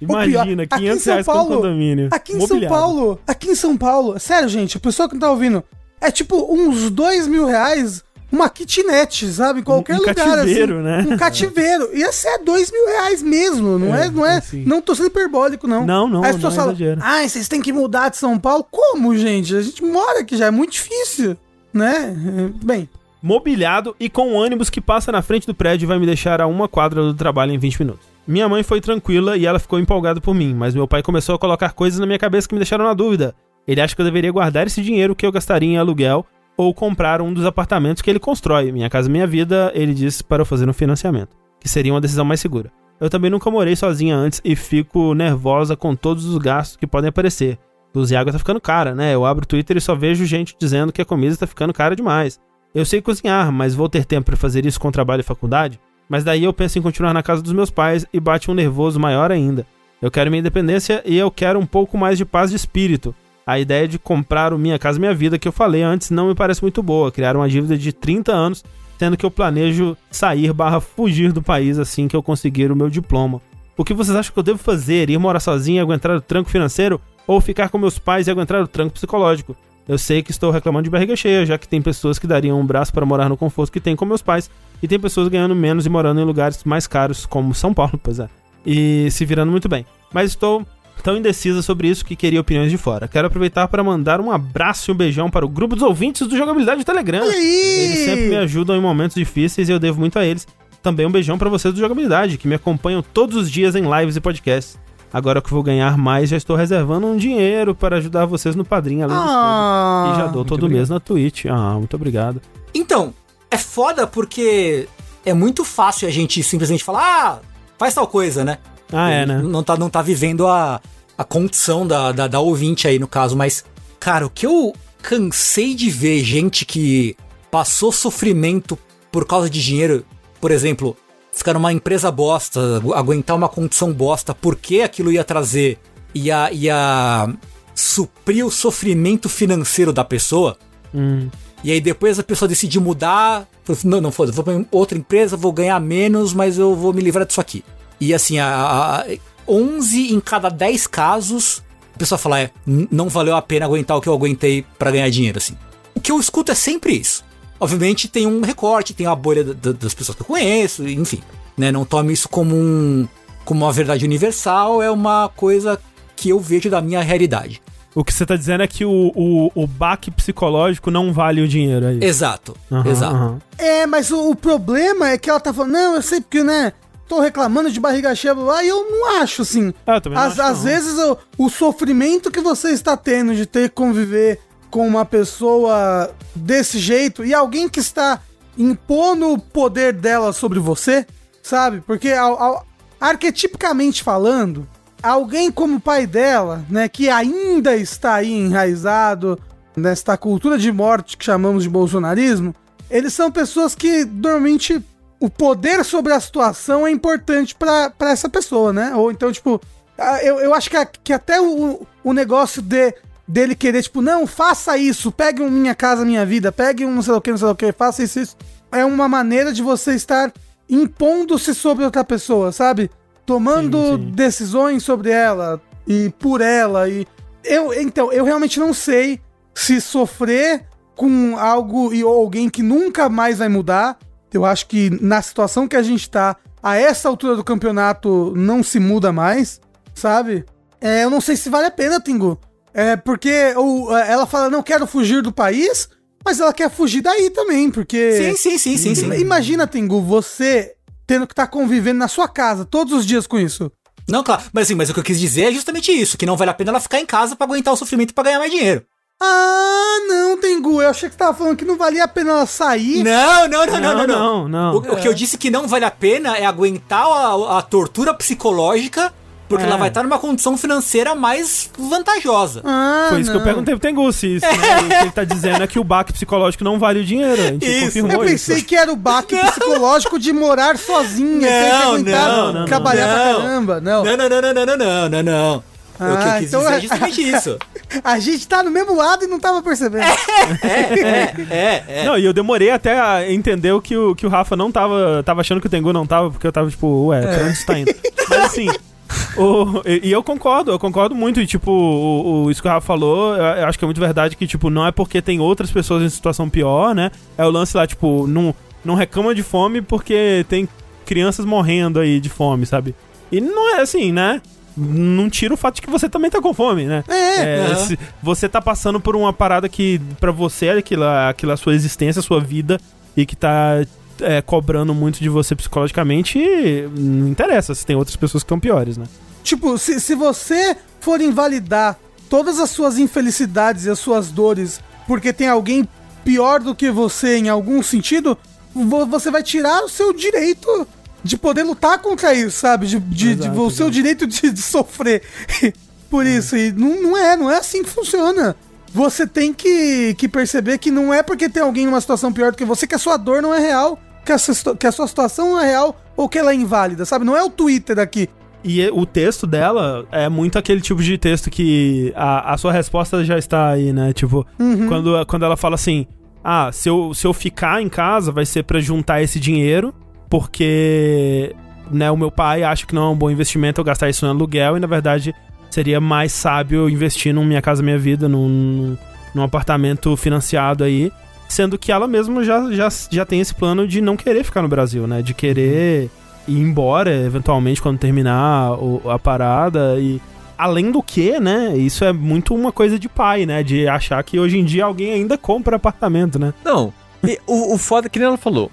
O pior, Imagina, em 500 São reais com Paulo- condomínio. Aqui em mobiliado. São Paulo, aqui em São Paulo, sério, gente, a pessoa que não tá ouvindo, é tipo uns dois mil reais uma kitnet, sabe? Em qualquer Um- um lugar. cativeiro, assim, né? Um cativeiro. Ia ser dois mil reais mesmo, não é? É, não é? assim. Não tô sendo hiperbólico, não. Não, não, Aí as pessoas é falam, ah, vocês têm que mudar de São Paulo. Como, gente? A gente mora aqui já, é muito difícil, né? É, Bem, mobiliado e com um ônibus que passa na frente do prédio e vai me deixar a uma quadra do trabalho em 20 minutos. Minha mãe foi tranquila e ela ficou empolgada por mim, mas meu pai começou a colocar coisas na minha cabeça que me deixaram na dúvida. Ele acha que eu deveria guardar esse dinheiro que eu gastaria em aluguel ou comprar um dos apartamentos que ele constrói. Minha casa, minha vida, ele disse para eu fazer um financiamento, que seria uma decisão mais segura. Eu também nunca morei sozinha antes e fico nervosa com todos os gastos que podem aparecer. Luz e água tá ficando cara, né? Eu abro o Twitter e só vejo gente dizendo que a comida tá ficando cara demais. Eu sei cozinhar, mas vou ter tempo para fazer isso com trabalho e faculdade? Mas daí eu penso em continuar na casa dos meus pais e bate um nervoso maior ainda. Eu quero minha independência e eu quero um pouco mais de paz de espírito. A ideia de comprar o Minha Casa Minha Vida que eu falei antes não me parece muito boa. Criar uma dívida de 30 anos, sendo que eu planejo sair barra fugir do país assim que eu conseguir o meu diploma. O que vocês acham que eu devo fazer? Ir morar sozinho e aguentar o tranco financeiro? Ou ficar com meus pais e aguentar o tranco psicológico? Eu sei que estou reclamando de barriga cheia, já que tem pessoas que dariam um braço para morar no conforto que tem com meus pais, e tem pessoas ganhando menos e morando em lugares mais caros, como São Paulo, pois é, e se virando muito bem. Mas estou tão indecisa sobre isso que queria opiniões de fora. Quero aproveitar para mandar um abraço e um beijão para o grupo dos ouvintes do Jogabilidade do Telegram. Eles sempre me ajudam em momentos difíceis e eu devo muito a eles. Também um beijão pra vocês do Jogabilidade, que me acompanham todos os dias em lives e podcasts. Agora que eu vou ganhar mais, já estou reservando um dinheiro para ajudar vocês no padrinho, além. Ah, E já dou todo mês na Twitch. Ah, muito obrigado. Então, é foda porque é muito fácil a gente simplesmente falar, ah, faz tal coisa, né? Ah, é, né? Não tá, não tá vivendo a, a condição da, da, da ouvinte aí, no caso, mas, cara, o que eu cansei de ver gente que passou sofrimento por causa de dinheiro, por exemplo, ficar numa empresa bosta, agu- aguentar uma condição bosta, porque aquilo ia trazer, ia, ia suprir o sofrimento financeiro da pessoa, Hum. e aí depois a pessoa decide mudar. assim, Não, não foda, vou pra outra empresa, vou ganhar menos, mas eu vou me livrar disso aqui. E assim, a, a, a 11 em cada 10 casos, a pessoa fala, é, não valeu a pena aguentar o que eu aguentei pra ganhar dinheiro, assim. O que eu escuto é sempre isso. Obviamente tem um recorte, tem a bolha da- da- das pessoas que eu conheço, enfim. Né? Não tome isso como um como uma verdade universal, é uma coisa que eu vejo da minha realidade. O que você tá dizendo é que o, o, o baque psicológico não vale o dinheiro aí. Exato, Aham, exato. aham. É, mas o, o problema é que ela tá falando, não, eu sei porque, né, tô reclamando de barriga cheia, e eu não acho, assim. Ah, eu também não Às, acho, às não. vezes o, o sofrimento que você está tendo de ter que conviver com uma pessoa desse jeito e alguém que está impondo o poder dela sobre você, sabe? Porque ao- ao- arquetipicamente falando, alguém como o pai dela, né, que ainda está aí enraizado nesta cultura de morte que chamamos de bolsonarismo, eles são pessoas que normalmente o poder sobre a situação é importante pra essa pessoa, né? Ou então, tipo, eu, eu acho que, a- que até o, o negócio de, dele querer, tipo, não, faça isso, pegue um Minha Casa Minha Vida, pegue um não sei o que, não sei o que, faça isso, isso. É uma maneira de você estar impondo-se sobre outra pessoa, sabe? Tomando Sim, sim. decisões sobre ela e por ela. E eu, então, eu realmente não sei se sofrer com algo e ou alguém que nunca mais vai mudar. Eu acho que na situação que a gente tá, a essa altura do campeonato não se muda mais, sabe? É, eu não sei se vale a pena, Tingu. É porque ou, é, ela fala, não quero fugir do país, mas ela quer fugir daí também, porque. Sim, sim, sim, sim, sim. Imagina, Tingu, você tendo que estar convivendo na sua casa todos os dias com isso. Não, claro. Mas assim, mas o que eu quis dizer é justamente isso, que não vale a pena ela ficar em casa pra aguentar o sofrimento e pra ganhar mais dinheiro. Ah, não, Tengu. Eu achei que você tava falando que não valia a pena ela sair. Não, não, não, não, não, não. não, não. O, o que eu disse que não vale a pena é aguentar a, a tortura psicológica, porque É. ela vai estar numa condição financeira mais vantajosa. Ah, Foi isso que eu não. perguntei pro Tengu, se isso, né, o que ele tá dizendo é que o baque psicológico não vale o dinheiro. A gente Isso. confirmou Eu pensei isso. que era o baque psicológico de morar sozinha, ter que Não, aguentar não, não, trabalhar não. pra caramba. Não. Não, não, não, não, não, não, não, não, não. o que eu Ah, quis então dizer é- é justamente isso. A gente tá no mesmo lado e não tava percebendo. É, é, é. Não, e eu demorei até a entender o que o, que o Rafa não tava. Tava achando que o Tengu não tava, porque eu tava tipo, ué, pra onde isso tá indo? Mas assim. O- e, e eu concordo, eu concordo muito. E, tipo, o, o- isso que o Rafa falou, eu, eu acho que é muito verdade que, tipo, não é porque tem outras pessoas em situação pior, né? É o lance lá, tipo, não, não reclama de fome porque tem crianças morrendo aí de fome, sabe? E não é assim, né? Não tira o fato de que você também tá com fome, né? É, É, você tá passando por uma parada que pra você é aquilo, aquilo a sua existência, a sua vida e que tá é, cobrando muito de você psicologicamente, não interessa se tem outras pessoas que estão piores, né? Tipo, se, se você for invalidar todas as suas infelicidades e as suas dores porque tem alguém pior do que você em algum sentido, vo- você vai tirar o seu direito de poder lutar contra isso, sabe? De, de, de- Exato, o seu direito de, de sofrer por isso. E não, não é, não é assim que funciona. Você tem que, que perceber que não é porque tem alguém numa situação pior do que você que a sua dor não é real, que a, sua que a sua situação não é real ou que ela é inválida, sabe? Não é o Twitter aqui. E o texto dela é muito aquele tipo de texto que a, a sua resposta já está aí, né? Tipo, quando, quando ela fala assim: Ah, se eu, se eu ficar em casa vai ser pra juntar esse dinheiro, porque né, o meu pai acha que não é um bom investimento eu gastar isso no aluguel, e na verdade seria mais sábio eu investir num Minha Casa Minha Vida, num, num apartamento financiado aí. Sendo que ela mesma já, já, já tem esse plano de não querer ficar no Brasil, né? De querer ir embora, eventualmente, quando terminar a parada. E além do que, né? Isso é muito uma coisa de pai, né? De achar que hoje em dia alguém ainda compra apartamento, né? Não. E o, o foda, que nem ela falou,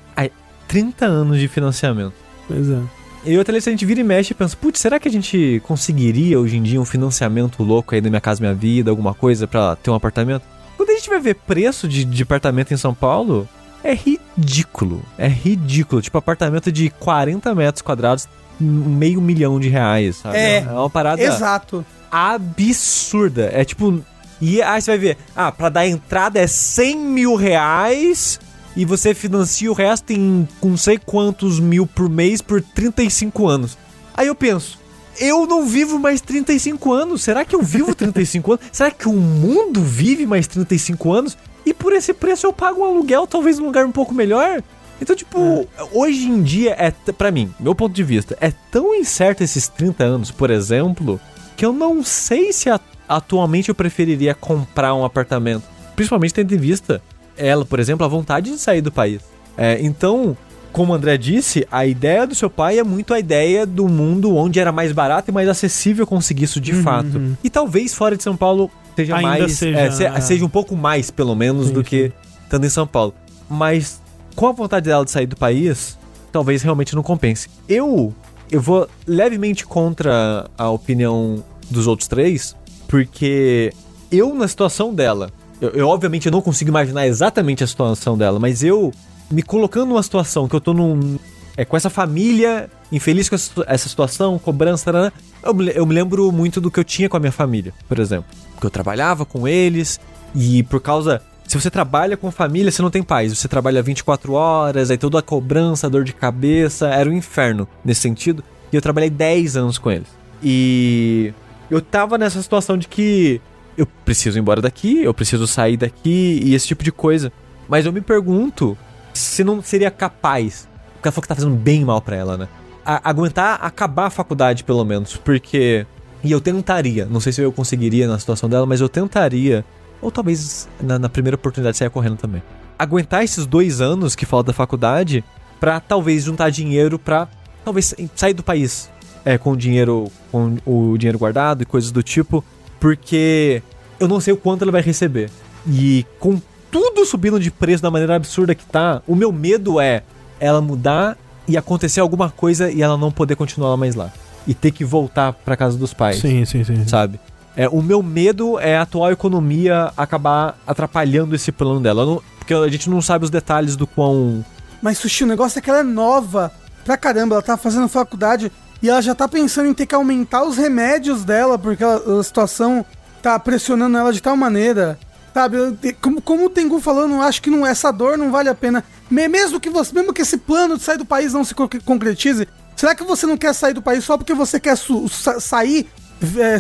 30 anos de financiamento. Pois é. E outra vez a gente vira e mexe e pensa, putz, será que a gente conseguiria hoje em dia um financiamento louco aí da Minha Casa Minha Vida, alguma coisa pra ter um apartamento? Quando a gente vai ver preço de, de apartamento em São Paulo, é ridículo. É ridículo. Tipo, apartamento de 40 metros quadrados, meio milhão de reais, sabe? É. uma parada Exato. absurda. É tipo. E aí você vai ver, ah, pra dar entrada é 100 mil reais e você financia o resto em não sei quantos mil por mês por 35 anos. Aí eu penso, eu não vivo mais 35 anos. Será que eu vivo 35 anos? Será que o mundo vive mais 35 anos? E por esse preço eu pago um aluguel, talvez num lugar um pouco melhor? Então, tipo, hoje em dia, é pra mim, meu ponto de vista, é tão incerto esses 30 anos, por exemplo, que eu não sei se atualmente eu preferiria comprar um apartamento. Principalmente tendo em vista ela, por exemplo, a vontade de sair do país. É, então, como o André disse, a ideia do seu pai é muito a ideia do mundo onde era mais barato e mais acessível conseguir isso de fato. E talvez fora de São Paulo seja Ainda mais. seja- é, se- seja um pouco mais, pelo menos, Sim, do que estando em São Paulo. Mas com a vontade dela de sair do país, talvez realmente não compense. Eu, eu vou levemente contra a opinião dos outros três, porque eu, na situação dela, eu, eu, obviamente não consigo imaginar exatamente a situação dela, mas eu me colocando numa situação que eu tô num. É, com essa família, infeliz com essa, situação, cobrança, tarará, eu, me- eu me lembro muito do que eu tinha com a minha família, por exemplo. Porque eu trabalhava com eles e por causa. Se você trabalha com família, você não tem paz. Você trabalha 24 horas, aí toda a cobrança, dor de cabeça, era um inferno nesse sentido. E eu trabalhei 10 anos com eles. E eu tava nessa situação de que eu preciso ir embora daqui, eu preciso sair daqui e esse tipo de coisa. Mas eu me pergunto se não seria capaz, porque ela falou que tá fazendo bem mal pra ela, né? A- aguentar acabar a faculdade, pelo menos, porque. E eu tentaria, não sei se eu conseguiria na situação dela, mas eu tentaria, ou talvez na, na primeira oportunidade saia correndo também. Aguentar esses dois anos que falta da faculdade pra talvez juntar dinheiro pra talvez sair do país é, com dinheiro com o dinheiro guardado e coisas do tipo, porque eu não sei o quanto ela vai receber. E com tudo subindo de preço da maneira absurda que tá, o meu medo é ela mudar e acontecer alguma coisa e ela não poder continuar mais lá. E ter que voltar pra casa dos pais Sim, sim, sim. sabe? É, o meu medo é a atual economia acabar atrapalhando esse plano dela. Não- porque a gente não sabe os detalhes do quão. Mas, Sushi, o negócio é que ela é nova pra caramba. Ela tá fazendo faculdade e ela já tá pensando em ter que aumentar os remédios dela, porque ela- a situação tá pressionando ela de tal maneira. Sabe, como, como o Tengu falou, eu não acho que não, essa dor não vale a pena. Me- Mesmo que você, mesmo que esse plano de sair do país não se co- concretize, será que você não quer sair do país só porque você quer su- sa- sair? é,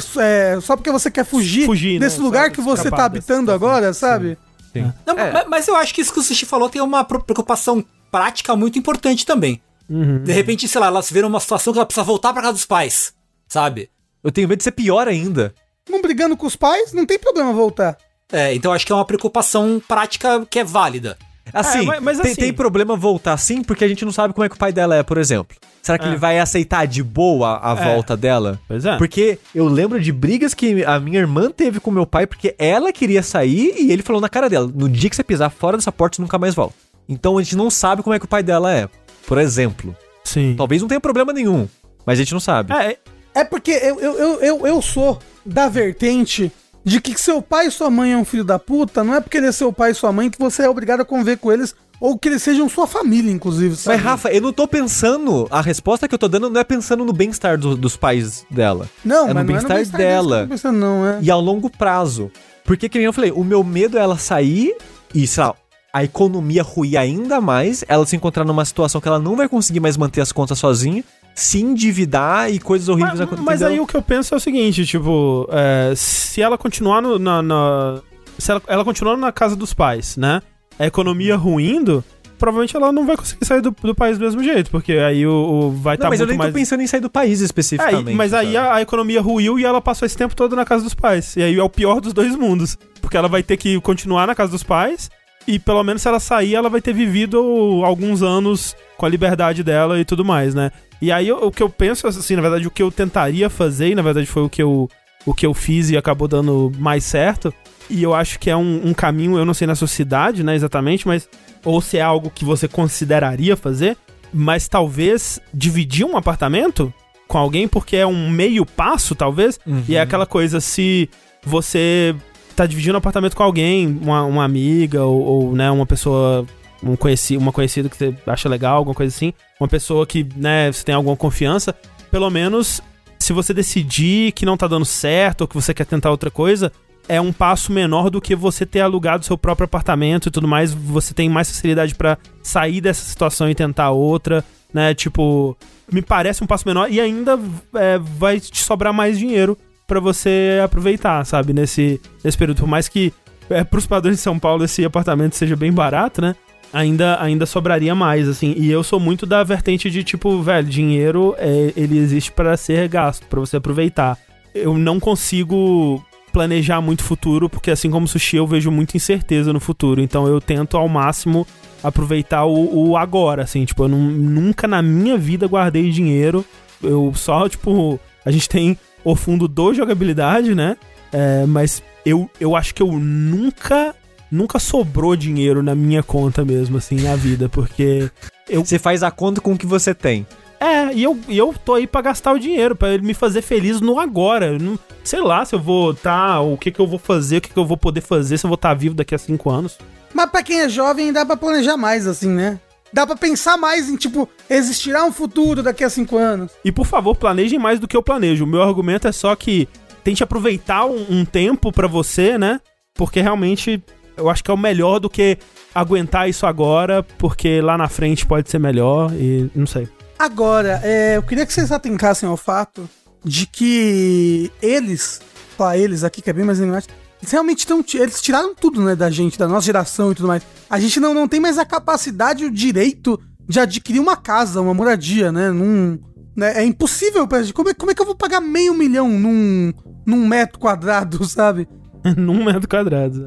é, só porque você quer fugir, Fugir, né? desse lugar Sabe, que você escapar tá habitando situação. agora, sabe? Sim. Não, É. ma- Mas eu acho que isso que o Sushi falou tem uma preocupação prática muito importante também. Uhum. De repente, sei lá, ela se vê numa situação que ela precisa voltar pra casa dos pais. sabe? Eu tenho medo de ser pior ainda. Não brigando com os pais, não tem problema voltar. É, então acho que é uma preocupação prática que é válida. Assim, É, mas- mas tem, assim- tem problema voltar sim, porque a gente não sabe como é que o pai dela é, por exemplo. Será que É. ele vai aceitar de boa a É. volta dela? Pois é. Porque eu lembro de brigas que a minha irmã teve com meu pai porque ela queria sair e ele falou na cara dela: no dia que você pisar fora dessa porta, você nunca mais volta. Então a gente não sabe como é que o pai dela é. Por exemplo. Sim. Talvez não tenha problema nenhum, mas a gente não sabe. É, É porque eu, eu, eu, eu, sou da vertente de que seu pai e sua mãe é um filho da puta, não é porque ele é seu pai e sua mãe que você é obrigado a conviver com eles, ou que eles sejam sua família, inclusive. sabe? Mas, Rafa, eu não tô pensando. A resposta que eu tô dando não é pensando no bem-estar do- dos pais dela. não, é no mas não bem-estar deles que dela. tô pensando, não, é. E ao longo prazo. Porque, que nem eu falei, o meu medo é ela sair e, sei lá, a economia ruir ainda mais, ela se encontrar numa situação que ela não vai conseguir mais manter as contas sozinha, se endividar e coisas horríveis Mas, acontecerem. mas aí o que eu penso é o seguinte, tipo, é, se ela continuar no, na, na- Se ela, ela continuar na casa dos pais, né? A economia ruindo, provavelmente ela não vai conseguir sair do, do país do mesmo jeito, porque aí o, o vai estar Não, mas eu nem mais... tô pensando em sair do país É, especificamente. mas aí a, a economia ruiu e ela passou esse tempo todo na casa dos pais. E aí é o pior dos dois mundos. Porque ela vai ter que continuar na casa dos pais. E pelo menos se ela sair, ela vai ter vivido alguns anos com a liberdade dela e tudo mais, né? E aí o, que eu penso, assim, na verdade, o que eu tentaria fazer, e na verdade foi o que eu, o que eu fiz e acabou dando mais certo. E eu acho que é um, um caminho, eu não sei na sua cidade, né, exatamente, mas. Ou se é algo que você consideraria fazer, mas talvez dividir um apartamento com alguém, porque é um meio passo, talvez. Uhum. E é aquela coisa, se você tá dividindo apartamento com alguém, uma, uma amiga ou, ou, né, uma pessoa, um conheci, uma conhecida que você acha legal, alguma coisa assim, uma pessoa que, né, você tem alguma confiança, pelo menos se você decidir que não tá dando certo ou que você quer tentar outra coisa, é um passo menor do que você ter alugado seu próprio apartamento e tudo mais, você tem mais facilidade pra sair dessa situação e tentar outra, né? Tipo, me parece um passo menor e ainda é, vai te sobrar mais dinheiro pra você aproveitar, sabe? Nesse, nesse período. Por mais que é, pros padrões de São Paulo esse apartamento seja bem barato, né? Ainda, ainda sobraria mais, assim. E eu sou muito da vertente de, tipo, velho, dinheiro, é, ele existe para ser gasto, pra você aproveitar. Eu não consigo planejar muito futuro, porque assim como sushi, eu vejo muita incerteza no futuro. Então eu tento ao máximo aproveitar o, o agora, assim. Tipo, eu não- nunca na minha vida guardei dinheiro. Eu só, tipo, a gente tem o fundo do jogabilidade, né? É, mas eu, eu acho que eu nunca. Nunca sobrou dinheiro na minha conta mesmo, assim, na vida, porque. Você faz a conta com o que você tem. É, e eu, e eu tô aí pra gastar o dinheiro, pra ele me fazer feliz no agora. Eu não, sei lá se eu vou tá, o que que eu vou fazer, o que que eu vou poder fazer, se eu vou estar vivo daqui a cinco anos. Mas pra quem é jovem, dá pra planejar mais, assim, né? Dá pra pensar mais em, tipo, existirá um futuro daqui a cinco anos. E por favor, planejem mais do que eu planejo. O meu argumento é só que tente aproveitar um, um tempo pra você, né? Porque realmente eu acho que é o melhor do que aguentar isso agora, porque lá na frente pode ser melhor e não sei. Agora, é, eu queria que vocês atentassem ao fato de que eles, falar eles aqui, que é bem mais enigmático, eles realmente estão. Eles tiraram tudo, né, da gente, da nossa geração e tudo mais. A gente não, não tem mais a capacidade, o direito de adquirir uma casa, uma moradia, né? Num, né, é impossível pra gente. Como é, como é que eu vou pagar meio milhão num, num metro quadrado, sabe? Num metro quadrado.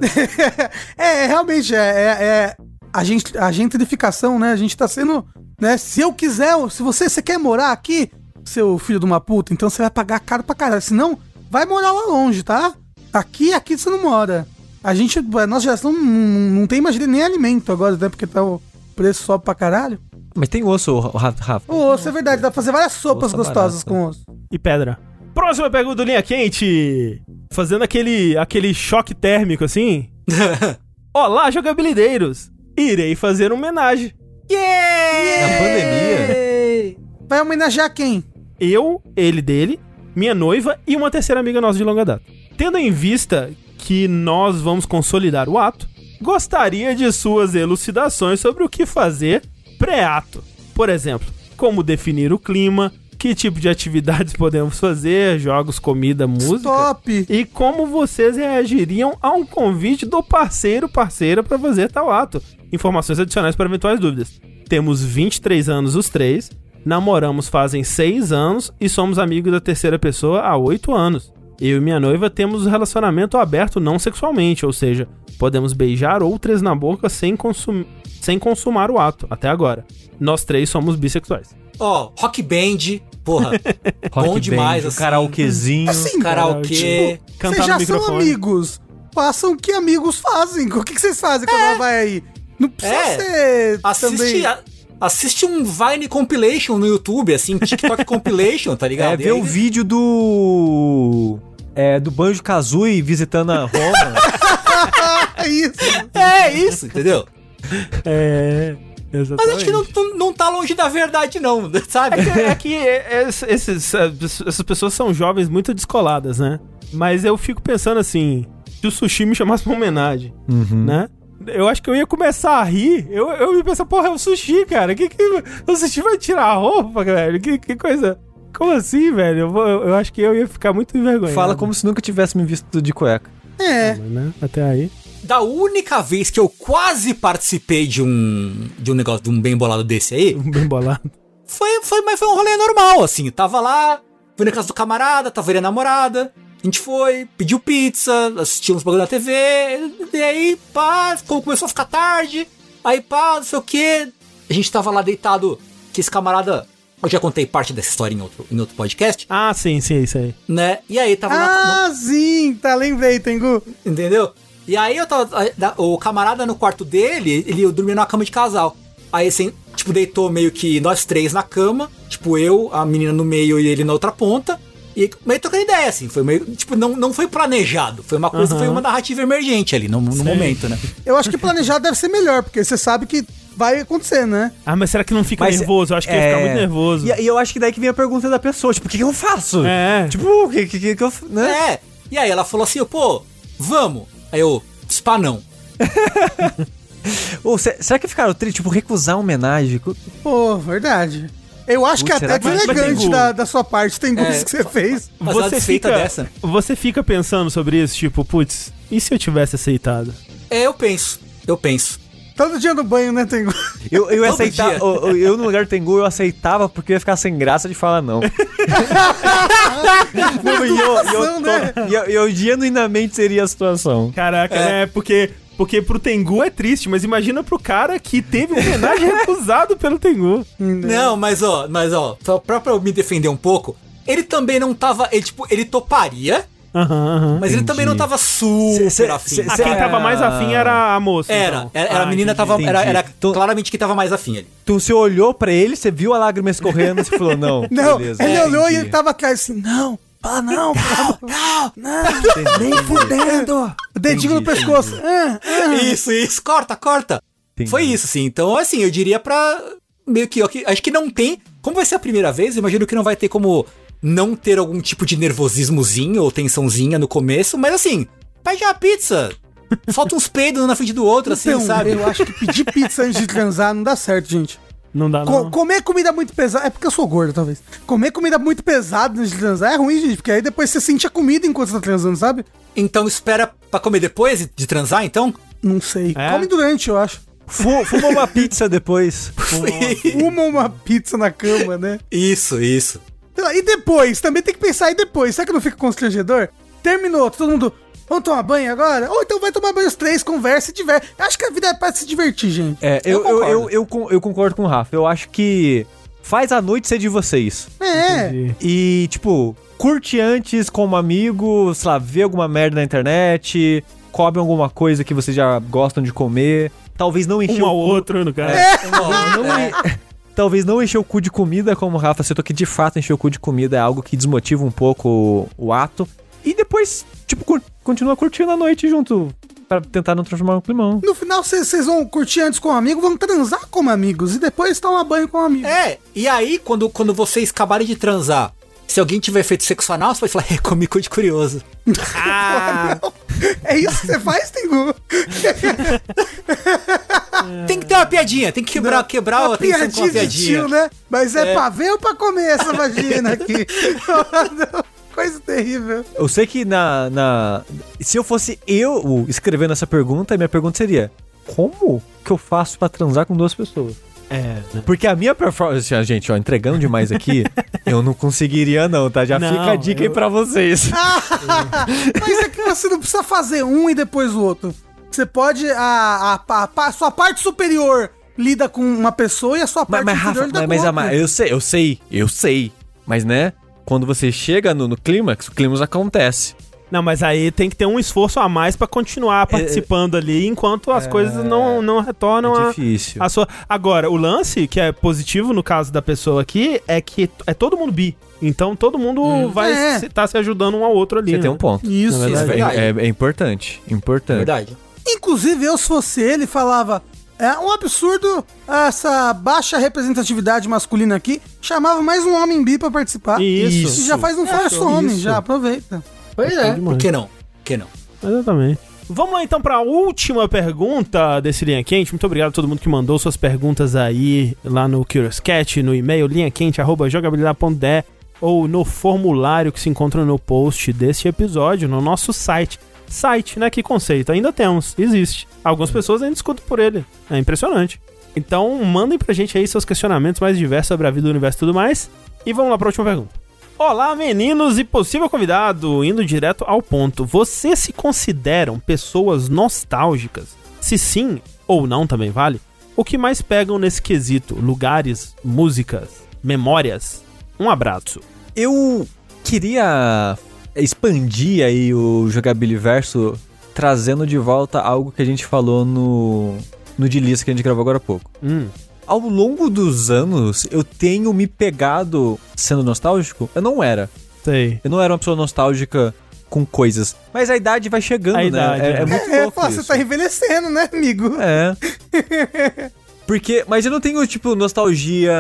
é, realmente, é, é, é a, gente, a gentrificação, né? A gente tá sendo, né? Se eu quiser, se você, você quer morar aqui, seu filho de uma puta, então você vai pagar caro pra caralho. Senão, vai morar lá longe, tá? Aqui, aqui você não mora. A gente, a nossa geração não, não, tem mais nem alimento agora, né? Porque tá o preço sobe pra caralho. Mas tem osso, Ra- Rafa. O osso é verdade, dá pra fazer várias sopas Osso é gostosas barato. com osso. e pedra. Próxima pergunta do Linha Quente. Fazendo aquele, aquele choque térmico assim. Olá, jogabilideiros. Irei fazer uma homenagem. Na pandemia. Vai homenagear quem? Eu, ele dele, minha noiva e uma terceira amiga nossa de longa data. Tendo em vista que nós vamos consolidar o ato, gostaria de suas elucidações sobre o que fazer pré-ato. Por exemplo, como definir o clima, que tipo de atividades podemos fazer, jogos, comida, música. Stop! E como vocês reagiriam a um convite do parceiro parceira para fazer tal ato? Informações adicionais para eventuais dúvidas. Temos 23 anos os três, Namoramos fazem seis anos e somos amigos da terceira pessoa há oito anos. Eu e minha noiva temos um relacionamento aberto não sexualmente, ou seja, podemos beijar outras na boca sem, consum sem consumar o ato, até agora. Nós três somos bissexuais. Ó, rock band, porra. bom Rock demais, band, assim. karaokezinho. Assim, Karaokê. Cantar Vocês já no são amigos. Façam o que amigos fazem. O que, que vocês fazem quando ela vai aí? Não precisa É. ser Assiste, também... a- assiste um Vine Compilation no YouTube, assim, TikTok Compilation, tá ligado? É, E ver aí- o vídeo do. É, do Banjo Kazooie visitando a Roma. É isso. É isso, entendeu? É. Mas Exatamente. acho que não, não, tá longe da verdade, não, sabe? É que, é que es- esses, essas pessoas são jovens muito descoladas, né? Mas eu fico pensando assim: se o sushi me chamasse pra uma homenagem, Uhum. né? Eu acho que eu ia começar a rir. Eu, eu ia pensar, porra, é o sushi, cara. Que, que, o sushi vai tirar a roupa, velho? Que, que coisa. Como assim, velho? Eu, vou- eu acho que eu ia ficar muito envergonhado. Fala como se nunca tivesse me visto de cueca. É. Mas, né? Até aí. Da única vez que eu quase participei de um de um negócio, de um bem bolado desse aí, Bem bolado. foi, foi, mas foi um rolê normal, assim. Tava lá, fui na casa do camarada, tava ele a namorada. A gente foi, pediu pizza, assistimos bagulho na TV, e aí, pá, começou a ficar tarde, aí, pá, não sei o que. A gente tava lá deitado, que esse camarada. Eu já contei parte dessa história em outro, em outro podcast, Ah, sim, sim, isso aí. né? E aí tava na, Ah, sim, tá, lembrei, Tengu. Entendeu? E aí eu tava. O camarada no quarto dele, ele dormia numa cama de casal. Aí assim, tipo, deitou meio que nós três na cama, tipo, eu, a menina no meio e ele na outra ponta. E meio trocando ideia, assim, foi meio. Tipo, não, não foi planejado. Foi uma coisa, Aham. foi uma narrativa emergente ali no, no momento, né? Eu acho que planejado deve ser melhor, porque você sabe que vai acontecer, né? Ah, mas será que não fica Mas, nervoso? Eu acho que ia ficar é, muito nervoso. E, e eu acho que daí que vem a pergunta da pessoa, tipo, o que, que eu faço? É. Tipo, o que, que, que, eu. Né? É. E aí ela falou assim, pô, vamos. Aí eu, spa não. Ou se- será que ficaram tristes? Tipo, recusar homenagem? Pô, verdade. Eu acho que Putz, até será que- deselegante Mas, da, da sua parte, Tengu, É. isso que você fez. Você fica, dessa. você fica pensando sobre isso, tipo, putz, e se eu tivesse aceitado? É, eu penso. Eu penso. Todo dia no banho, né, Tengu? Eu, eu ia Todo aceitar. dia. Eu, eu- no lugar do Tengu, eu aceitava porque eu ia ficar sem graça de falar não. não e eu, eu, né? eu, eu genuinamente seria a situação. Caraca, né? Porque, porque pro Tengu é triste, mas imagina pro cara que teve uma homenagem recusado pelo Tengu. Não, mas ó, mas ó, só pra, pra eu me defender um pouco, ele também não tava. Ele, tipo, ele toparia, Aham, aham. mas ele também não tava super Cê- afim. cê- Ah, quem tava mais afim era a moça. Era, então. era, era a Ah, menina entendi. tava. Era, entendi. era Então- claramente que tava mais afim ali. Tu se olhou pra ele, você viu a lágrima escorrendo e você falou, não. Não, beleza, ele é, olhou e entendi. ele tava atrás assim, não, fala não, não, não, nem fudendo. O dedinho no pescoço. Ah, ah. Isso, isso, corta, corta. Entendi. Foi isso, sim. Então, assim, eu diria pra. Meio que, acho que não tem. Como vai ser a primeira vez, imagino que não vai ter como não ter algum tipo de nervosismozinho ou tensãozinha no começo, mas assim, pede uma pizza. Solta uns peidos na frente do outro, assim, Então, sabe? eu acho que pedir pizza antes de transar não dá certo, gente. Não dá, Co- não. comer comida muito pesada. É porque eu sou gordo, talvez. Comer comida muito pesada antes de transar é ruim, gente. Porque aí depois você sente a comida enquanto você tá transando, sabe? Então espera pra comer depois de transar, então? Não sei. É? Come durante, eu acho. Fu- Fuma uma pizza depois. Uma uma pizza na cama, né? Isso, isso. E depois? Também tem que pensar e depois. Será que não fica constrangedor? Terminou, todo mundo. Vamos tomar banho agora? Ou então vai tomar banho os três, conversa e tiver. Acho que a vida é pra se divertir, gente. É, Eu eu, eu, eu, concordo. eu, con- eu concordo com o Rafa. Eu acho que faz a noite ser de vocês. É. Entendi. E, tipo, curte antes como amigo, sei lá, vê alguma merda na internet, come alguma coisa que vocês já gostam de comer. Talvez não encher Um ao o cu- outro, no caso. Não É. en- Talvez não encher o cu de comida, como o Rafa citou, que de fato encher o cu de comida é algo que desmotiva um pouco o, o ato. E depois, tipo, cur- continua curtindo a noite junto, pra tentar não transformar no climão. No final, vocês vão curtir antes com um amigo, vão transar como amigos e depois tomar banho com um amigo. É, e aí, quando, quando vocês acabarem de transar, se alguém tiver feito sexo anal, você vai falar, é, comi cu de curioso. Ah, É isso que você faz, Tengu? Tem que ter uma piadinha, tem que quebrar, quebrar a atenção com uma piadinha de piadinha. tio, né? Mas é, É. pra ver ou pra comer essa vagina aqui? Coisa terrível. Eu sei que na, na. Se eu fosse eu escrevendo essa pergunta, minha pergunta seria: Como que eu faço pra transar com duas pessoas? É, né? Porque a minha performance, ah, gente, ó, entregando demais aqui, eu não conseguiria não, tá? Já Não, fica a dica aí eu- pra vocês. Mas é que você não precisa fazer um e depois o outro. Você pode. A, a, a- a sua parte superior lida com uma pessoa e a sua Mas, parte mas inferior Rafa, lida mas, com mas, outra. Ama- eu sei, eu sei, eu sei. Mas, né, quando você chega no, no clímax, o clímax acontece. Não, mas aí tem que ter um esforço a mais pra continuar participando ali enquanto as coisas não, não retornam é a, difícil. a sua. Agora, o lance que é positivo no caso da pessoa aqui é que é todo mundo bi. Então todo mundo vai É. estar se, tá se ajudando um ao outro ali. Você né? tem um ponto. Isso. É, é- é importante, importante. Verdade. Inclusive, eu, se fosse ele, falava. É um absurdo essa baixa representatividade masculina aqui. Chamava mais um homem bi pra participar. Isso. E já faz um falso Isso. homem, já aproveita. Pois é. demais. Por que não? Por que não? Exatamente. Vamos lá então para a última pergunta desse Linha Quente. Muito obrigado a todo mundo que mandou suas perguntas aí lá no Curious Cat, no e-mail linhaquente@jogabilidade.de ou no formulário que se encontra no post desse episódio no nosso site. Site, né? Que conceito? Ainda temos, existe. Algumas pessoas ainda escutam por ele. É impressionante. Então, mandem pra gente aí seus questionamentos mais diversos sobre a vida, o universo e tudo mais. E vamos lá pra última pergunta. Olá, meninos e possível convidado, indo direto ao ponto. Vocês se consideram pessoas nostálgicas? Se sim ou não também vale? O que mais pegam nesse quesito? Lugares, músicas, memórias? Um abraço. Eu queria expandir aí o Jogabiliverso trazendo de volta algo que a gente falou no, no de lista que a gente gravou agora há pouco. Hum, Ao longo dos anos, eu tenho me pegado sendo nostálgico. Eu não era. sei. Eu não era uma pessoa nostálgica com coisas. Mas a idade vai chegando, A né? idade, é, é. é muito É, louco pô, isso. você tá envelhecendo, né, amigo? É. Porque, mas eu não tenho, tipo, nostalgia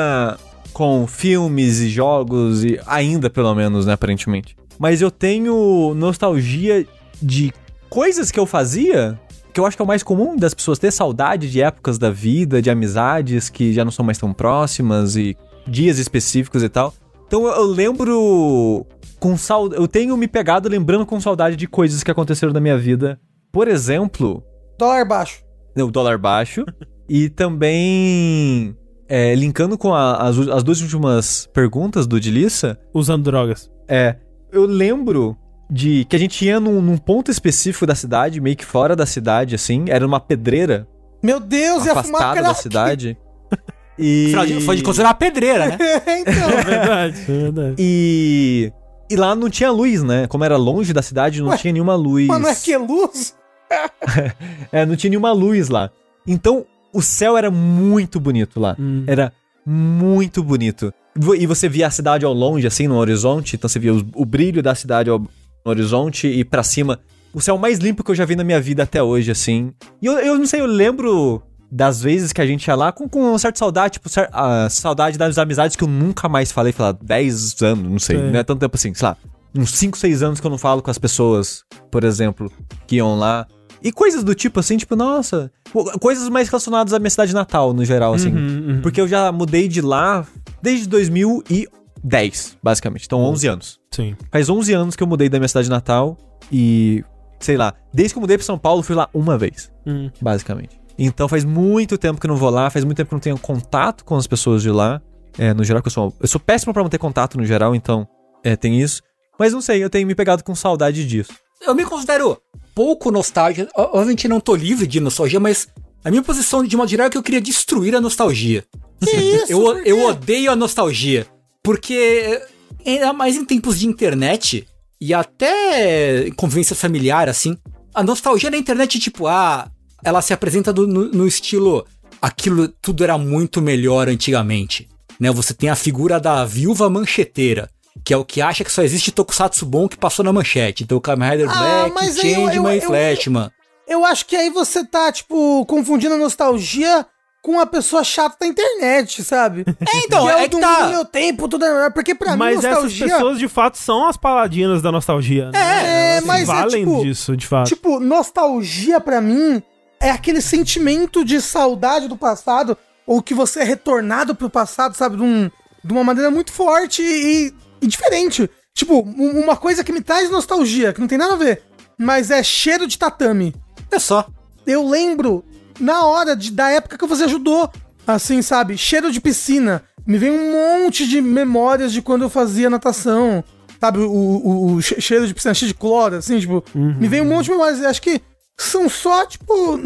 com filmes e jogos, e ainda, pelo menos, né, aparentemente. Mas eu tenho nostalgia de coisas que eu fazia, que eu acho que é o mais comum das pessoas ter saudade de épocas da vida, de amizades que já não são mais tão próximas e dias específicos e tal. Então eu, eu lembro com saudade, eu tenho me pegado lembrando com saudade de coisas que aconteceram na minha vida. Por exemplo, Dólar baixo. o dólar baixo. e também, é, linkando com a- as, as duas últimas perguntas do Dilissa, Usando drogas. é, eu lembro de que a gente ia num, num ponto específico da cidade, meio que fora da cidade, assim, era uma pedreira Meu Deus, ia fumar afastada da cidade. E... Afinal de- Foi de considerar uma pedreira, né? então, É verdade, é verdade. E... E lá não tinha luz, né? Como era longe da cidade, não Ué, tinha nenhuma luz. mano, é que é luz? É, não tinha nenhuma luz lá. Então, o céu era muito bonito lá. Hum. Era muito bonito. E você via a cidade ao longe, assim, no horizonte. Então você via os- o, brilho da cidade ao, no horizonte e pra cima. O céu mais limpo que eu já vi na minha vida até hoje, assim. E eu, eu não sei, eu lembro das vezes que a gente ia lá com, com uma certa saudade, tipo, a saudade das amizades que eu nunca mais falei, sei lá, 10 anos, não sei, Sei. não é tanto tempo assim, sei lá, uns 5, 6 anos que eu não falo com as pessoas, por exemplo, que iam lá. E coisas do tipo assim, tipo, nossa, co- coisas mais relacionadas à minha cidade natal, no geral, assim. Uhum, uhum. Porque eu já mudei de lá desde 2010, basicamente. Então, 11 anos. Sim. Faz 11 anos que eu mudei da minha cidade natal e, sei lá, desde que eu mudei pra São Paulo, fui lá uma vez, Hum. basicamente. Então faz muito tempo que eu não vou lá, faz muito tempo que eu não tenho contato com as pessoas de lá. É, no geral, que eu sou, eu sou péssimo pra manter contato no geral, então é, tem isso. Mas não sei, eu tenho me pegado com saudade disso. Eu me considero pouco nostálgico. Obviamente não tô livre de nostalgia, mas a minha posição de modo geral é que eu queria destruir a nostalgia. Que isso? Eu, eu odeio a nostalgia. Porque, ainda mais em tempos de internet e até convivência familiar, assim, a nostalgia na internet, tipo, ah, ela se apresenta do- no, no estilo aquilo tudo era muito melhor antigamente. Né? Você tem a figura da viúva mancheteira, que é o que acha que só existe Tokusatsu bom que passou na manchete. Então, Kamen Rider Ah, Black, eu- Changeman eu- e eu- Flashman. Eu acho que aí você tá, tipo, confundindo a nostalgia com a pessoa chata da internet, sabe? É, então, que é o que do tá. meu tempo, tudo é melhor. Porque pra Mas mim, essas nostalgia... pessoas de fato são as paladinas da nostalgia. né? É, Elas mas é valem tipo- disso, de fato. Tipo, nostalgia pra mim é aquele sentimento de saudade do passado, ou que você é retornado pro passado, sabe? De, um- de uma maneira muito forte e, e diferente. Tipo, um- uma coisa que me traz nostalgia, que não tem nada a ver, mas é cheiro de tatame. É só. Eu lembro, na hora de- da época que você ajudou Assim, sabe? Cheiro de piscina. Me vem um monte de memórias de quando eu fazia natação. Sabe? O, o, o cheiro de piscina cheio de cloro, assim, tipo. Uhum. Me vem um monte de memórias. Acho que são só, tipo,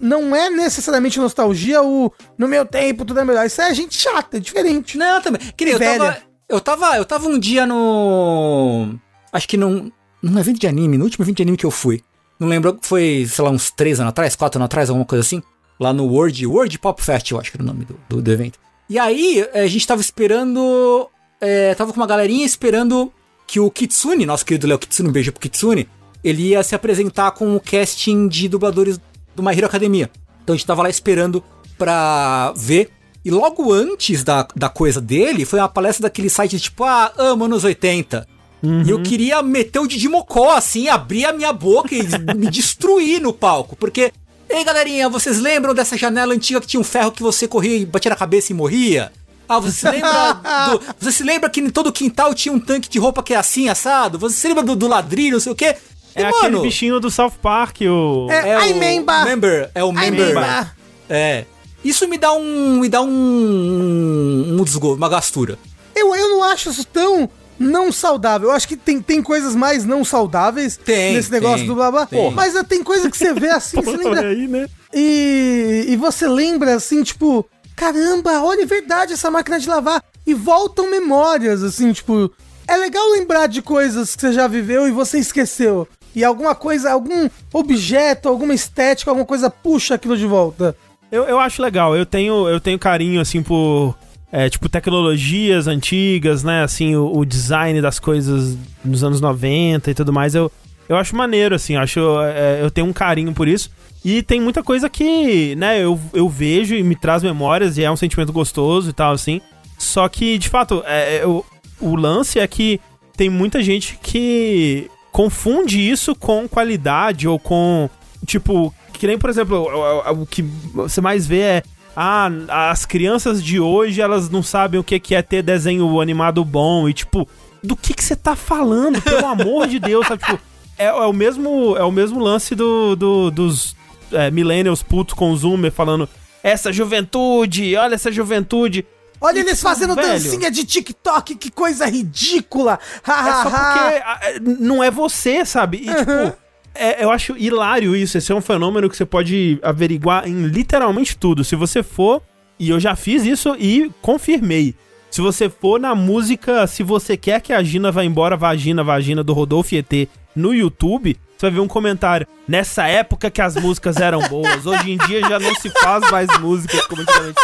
não é necessariamente nostalgia o no meu tempo tudo é melhor. Isso é gente chata, é diferente. Não, também. Queria, eu tava, eu tava, eu tava um dia no acho que num, num evento de anime, no último evento de anime que eu fui. Não lembro, foi, sei lá, uns três anos atrás, quatro anos atrás, alguma coisa assim. Lá no World, World Pop Fest, eu acho que era o nome do, do, do evento. E aí, a gente tava esperando. É, tava com uma galerinha esperando que o Kitsune, nosso querido Léo Kitsune, um beijo pro Kitsune, ele ia se apresentar com o casting de dubladores do My Hero Academia. Então a gente tava lá esperando pra ver. E logo antes da, da coisa dele, foi uma palestra daquele site tipo, ah, amo anos 80. Uhum. E eu queria meter o Didi Mocó, assim, abrir a minha boca e me destruir no palco. Porque, ei galerinha, vocês lembram dessa janela antiga que tinha um ferro que você corria e batia na cabeça e morria? Ah, você se lembra do, Você se lembra que em todo quintal tinha um tanque de roupa que é assim, assado? Você se lembra do, do ladrilho, não sei o quê? É e, aquele mano, bichinho do South Park, o. É, é o member. member. É o member. É. Isso me dá um. me dá um. um, um uma gastura. Eu, eu não acho isso tão não saudável. Eu acho que tem, tem coisas mais não saudáveis tem, nesse negócio tem, do blá blá. Tem. Mas uh, tem coisa que você vê assim, você lembra. Aí, né? e, e você lembra assim, tipo, caramba, olha, é verdade essa máquina de lavar. E voltam memórias, assim, tipo. É legal lembrar de coisas que você já viveu e você esqueceu. E alguma coisa, algum objeto, alguma estética, alguma coisa puxa aquilo de volta. Eu, eu acho legal, eu tenho, eu tenho carinho, assim, por é, tipo, tecnologias antigas, né? Assim, o, o, design das coisas nos anos 90 e tudo mais, eu, eu acho maneiro, assim, acho, é, eu tenho um carinho por isso. E tem muita coisa que, né, eu, eu vejo e me traz memórias e é um sentimento gostoso e tal, assim. Só que, de fato, é, é o, o lance é que tem muita gente que confunde isso com qualidade ou com, tipo, que nem, por exemplo, o, o, o que você mais vê é ah, as crianças de hoje, elas não sabem o que é ter desenho animado bom e tipo, do que que você tá falando, pelo amor de Deus, sabe? Tipo, é, é, o mesmo é o mesmo lance do, do dos é, millennials putos com o Zoomer falando essa juventude, olha essa juventude. Olha e, eles tipo, fazendo velho, dancinha de TikTok, que coisa ridícula! é só porque não é você, sabe? E, uhum. tipo, é, eu acho hilário isso. Esse é um fenômeno que você pode averiguar em literalmente tudo. Se você for, e eu já fiz isso e confirmei. Se você for na música Se Você Quer Que a Gina Vá Embora, Vagina, Vagina, do Rodolfo ET no YouTube, você vai ver um comentário. Nessa época que as músicas eram boas, hoje em dia já não se faz mais músicas como antigamente.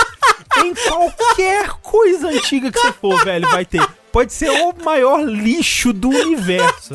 Em qualquer coisa antiga que você for, velho, vai ter. Pode ser o maior lixo do universo.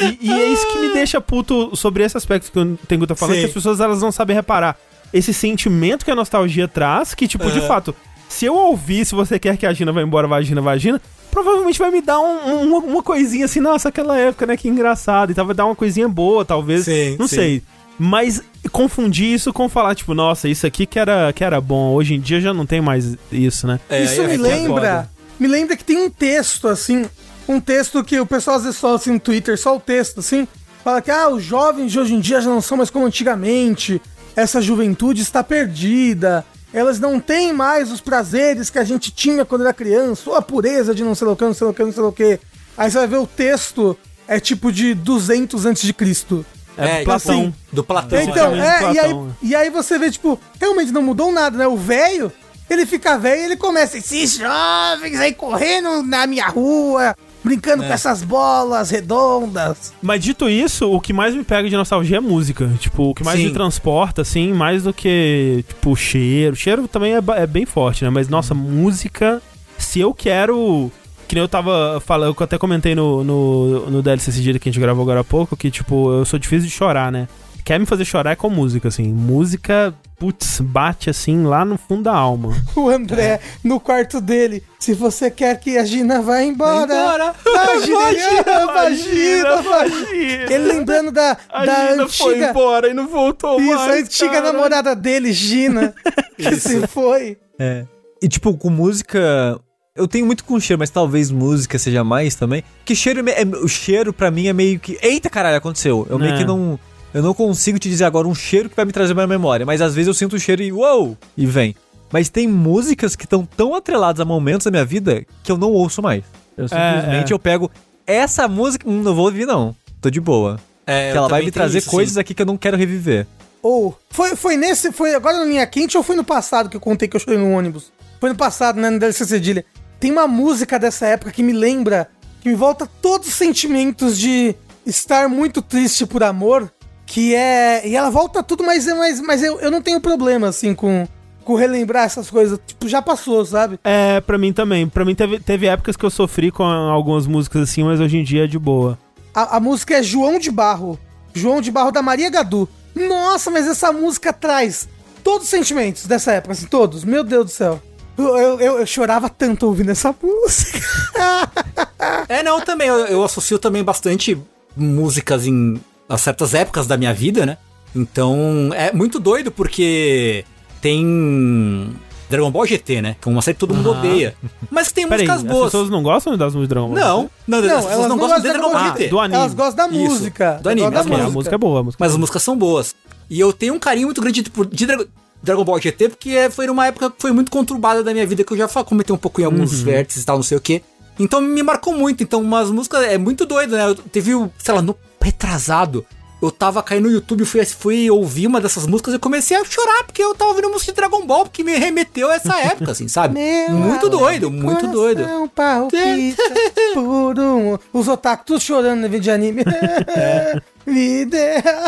E, e, é isso que me deixa puto sobre esse aspecto que o Tengu tá falando, Sim. que as pessoas elas não sabem reparar. Esse sentimento que a nostalgia traz, que, tipo, uhum. de fato, se eu ouvir, se você quer que a Gina vá embora, vagina, vagina, provavelmente vai me dar um, um, uma coisinha assim, nossa, aquela época, né, que engraçado, e tal, vai dar uma coisinha boa, talvez, sim, não sim. sei. Mas confundir isso com falar, tipo, nossa, isso aqui que era, que era bom, hoje em dia já não tem mais isso, né? É, isso é, me é lembra, me lembra que tem um texto, assim, um texto que o pessoal às vezes fala assim no Twitter, só o texto, assim, fala que ah, os jovens de hoje em dia já não são mais como antigamente, essa juventude está perdida, elas não têm mais os prazeres que a gente tinha quando era criança, ou a pureza de não sei o que, não sei o que, não sei o que. Aí você vai ver o texto, é tipo de 200 antes de Cristo. É, é Platão. Assim, do Platão. Então, é, Platão. E, aí, e aí você vê, tipo, realmente não mudou nada, né? O velho, ele fica velho e ele começa, esses jovens aí correndo na minha rua, brincando é. com essas bolas redondas. Mas dito isso, o que mais me pega de nostalgia é música. Tipo, o que mais Sim. me transporta, assim, mais do que, tipo, cheiro. Cheiro também é, é bem forte, né? Mas, nossa, música, se eu quero. Que nem eu tava falando, eu até comentei no, no, no DLC esse dia que a gente gravou agora há pouco, que, tipo, eu sou difícil de chorar, né? Quer me fazer chorar é com música, assim. Música putz, bate assim lá no fundo da alma. O André, é. no quarto dele, se você quer que a Gina vá embora. embora. Imagina, imagina, imagina, Ele lembrando da, a da Gina antiga. foi embora e não voltou Isso, mais. Isso, a antiga cara. namorada dele, Gina, que se foi. É. E tipo, com música. Eu tenho muito com cheiro, mas talvez música seja mais também. Que cheiro é, o cheiro para mim é meio que. Eita caralho, aconteceu. Eu é. meio que não eu não consigo te dizer agora um cheiro que vai me trazer uma memória, mas às vezes eu sinto o cheiro e uou! E vem. Mas tem músicas que estão tão atreladas a momentos da minha vida que eu não ouço mais. Eu simplesmente é. eu pego essa música, hum, não vou ouvir não. Tô de boa. É, que ela vai me trazer isso, coisas sim. aqui que eu não quero reviver. Ou, foi, foi nesse, foi agora na linha quente ou foi no passado que eu contei que eu chorei no ônibus? Foi no passado, né, no DLC Cedilha. Tem uma música dessa época que me lembra, que me volta todos os sentimentos de estar muito triste por amor, que é... E ela volta tudo, mas, mas, mas eu, eu não tenho problema, assim, com, com relembrar essas coisas. Tipo, já passou, sabe? É, pra mim também. Pra mim teve, teve épocas que eu sofri com algumas músicas assim, mas hoje em dia é de boa. A, a música é João de Barro. João de Barro da Maria Gadu. Nossa, mas essa música traz todos os sentimentos dessa época, assim, todos. Meu Deus do céu. Eu, eu, eu- eu chorava tanto ouvindo essa música. É, não, também. Eu, eu associo também bastante músicas em a certas épocas da minha vida, né? Então, é muito doido porque tem Dragon Ball GT, né? Que é uma série que todo mundo odeia. Mas que tem Peraí, músicas as boas. pessoas não gostam das músicas de Dragon Ball? Não, não, as pessoas não gostam de Dragon Ball Ah, GT. do anime. Elas gostam da Isso, música. do anime, Elas gostam É, da a música é boa. A música Mas as músicas são boas. E eu tenho um carinho muito grande de, por- de Dra- Dragon Ball GT, porque é- foi numa época que foi muito conturbada da minha vida, que eu já comentei um pouco em alguns vértices e tal, não sei o quê. Então me marcou muito. Então, umas músicas é muito doido, né? Eu teve, o, sei lá, no retrasado. Eu tava caindo no YouTube, fui, fui ouvir uma dessas músicas e comecei a chorar, porque eu tava ouvindo música de Dragon Ball, porque me remeteu a essa época, assim, sabe? Meu muito amor, doido, muito doido. Palpita por um... Os otakus todos chorando no vídeo de anime. Me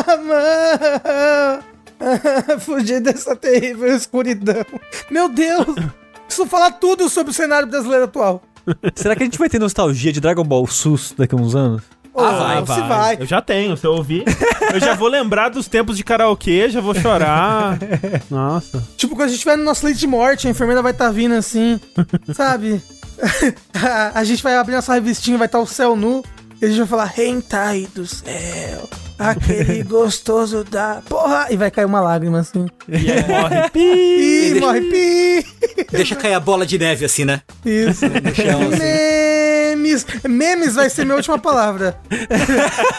a mão. Fugir dessa terrível escuridão. Meu Deus! Preciso falar tudo sobre o cenário brasileiro atual. Será que a gente vai ter nostalgia de Dragon Ball SUS daqui a uns anos? Ah, vai, se vai. Eu já tenho, se eu ouvir. eu já vou lembrar dos tempos de karaokê, já vou chorar. Nossa. Tipo, quando a gente estiver no nosso leite de morte, a enfermeira vai estar vindo assim, sabe? a, gente vai abrir nossa revistinha, vai estar o céu nu, e a gente vai falar, Hentai do céu, aquele gostoso da... Porra! E vai cair uma lágrima assim. E aí morre. Pi. Ih, morre pi! Deixa cair a bola de neve, assim, né? Isso. chão, assim. Memes. Memes vai ser minha última palavra.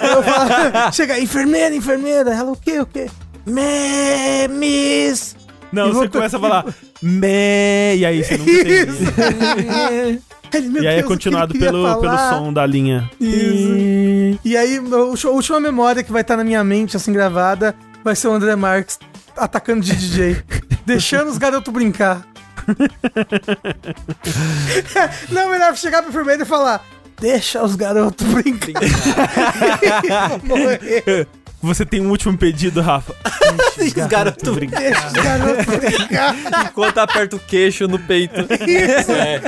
Eu falar, chega, enfermeira, enfermeira. Ela, o quê, o quê? Memes. Não, E você começa a falar me, e aí você nunca tem isso. Meu E aí é Deus, que continuado pelo, pelo som da linha. Isso. E aí, a última memória que vai estar na minha mente, assim, gravada, vai ser o André Marques atacando de DJ. deixando os garotos brincar. Não, melhor chegar pro enfermeiro e falar: Deixa os garotos brincar. Morrer. Você tem um último pedido, Rafa? Os garotos Deixa os garotos brincar. Enquanto aperta o queixo no peito. Isso. É.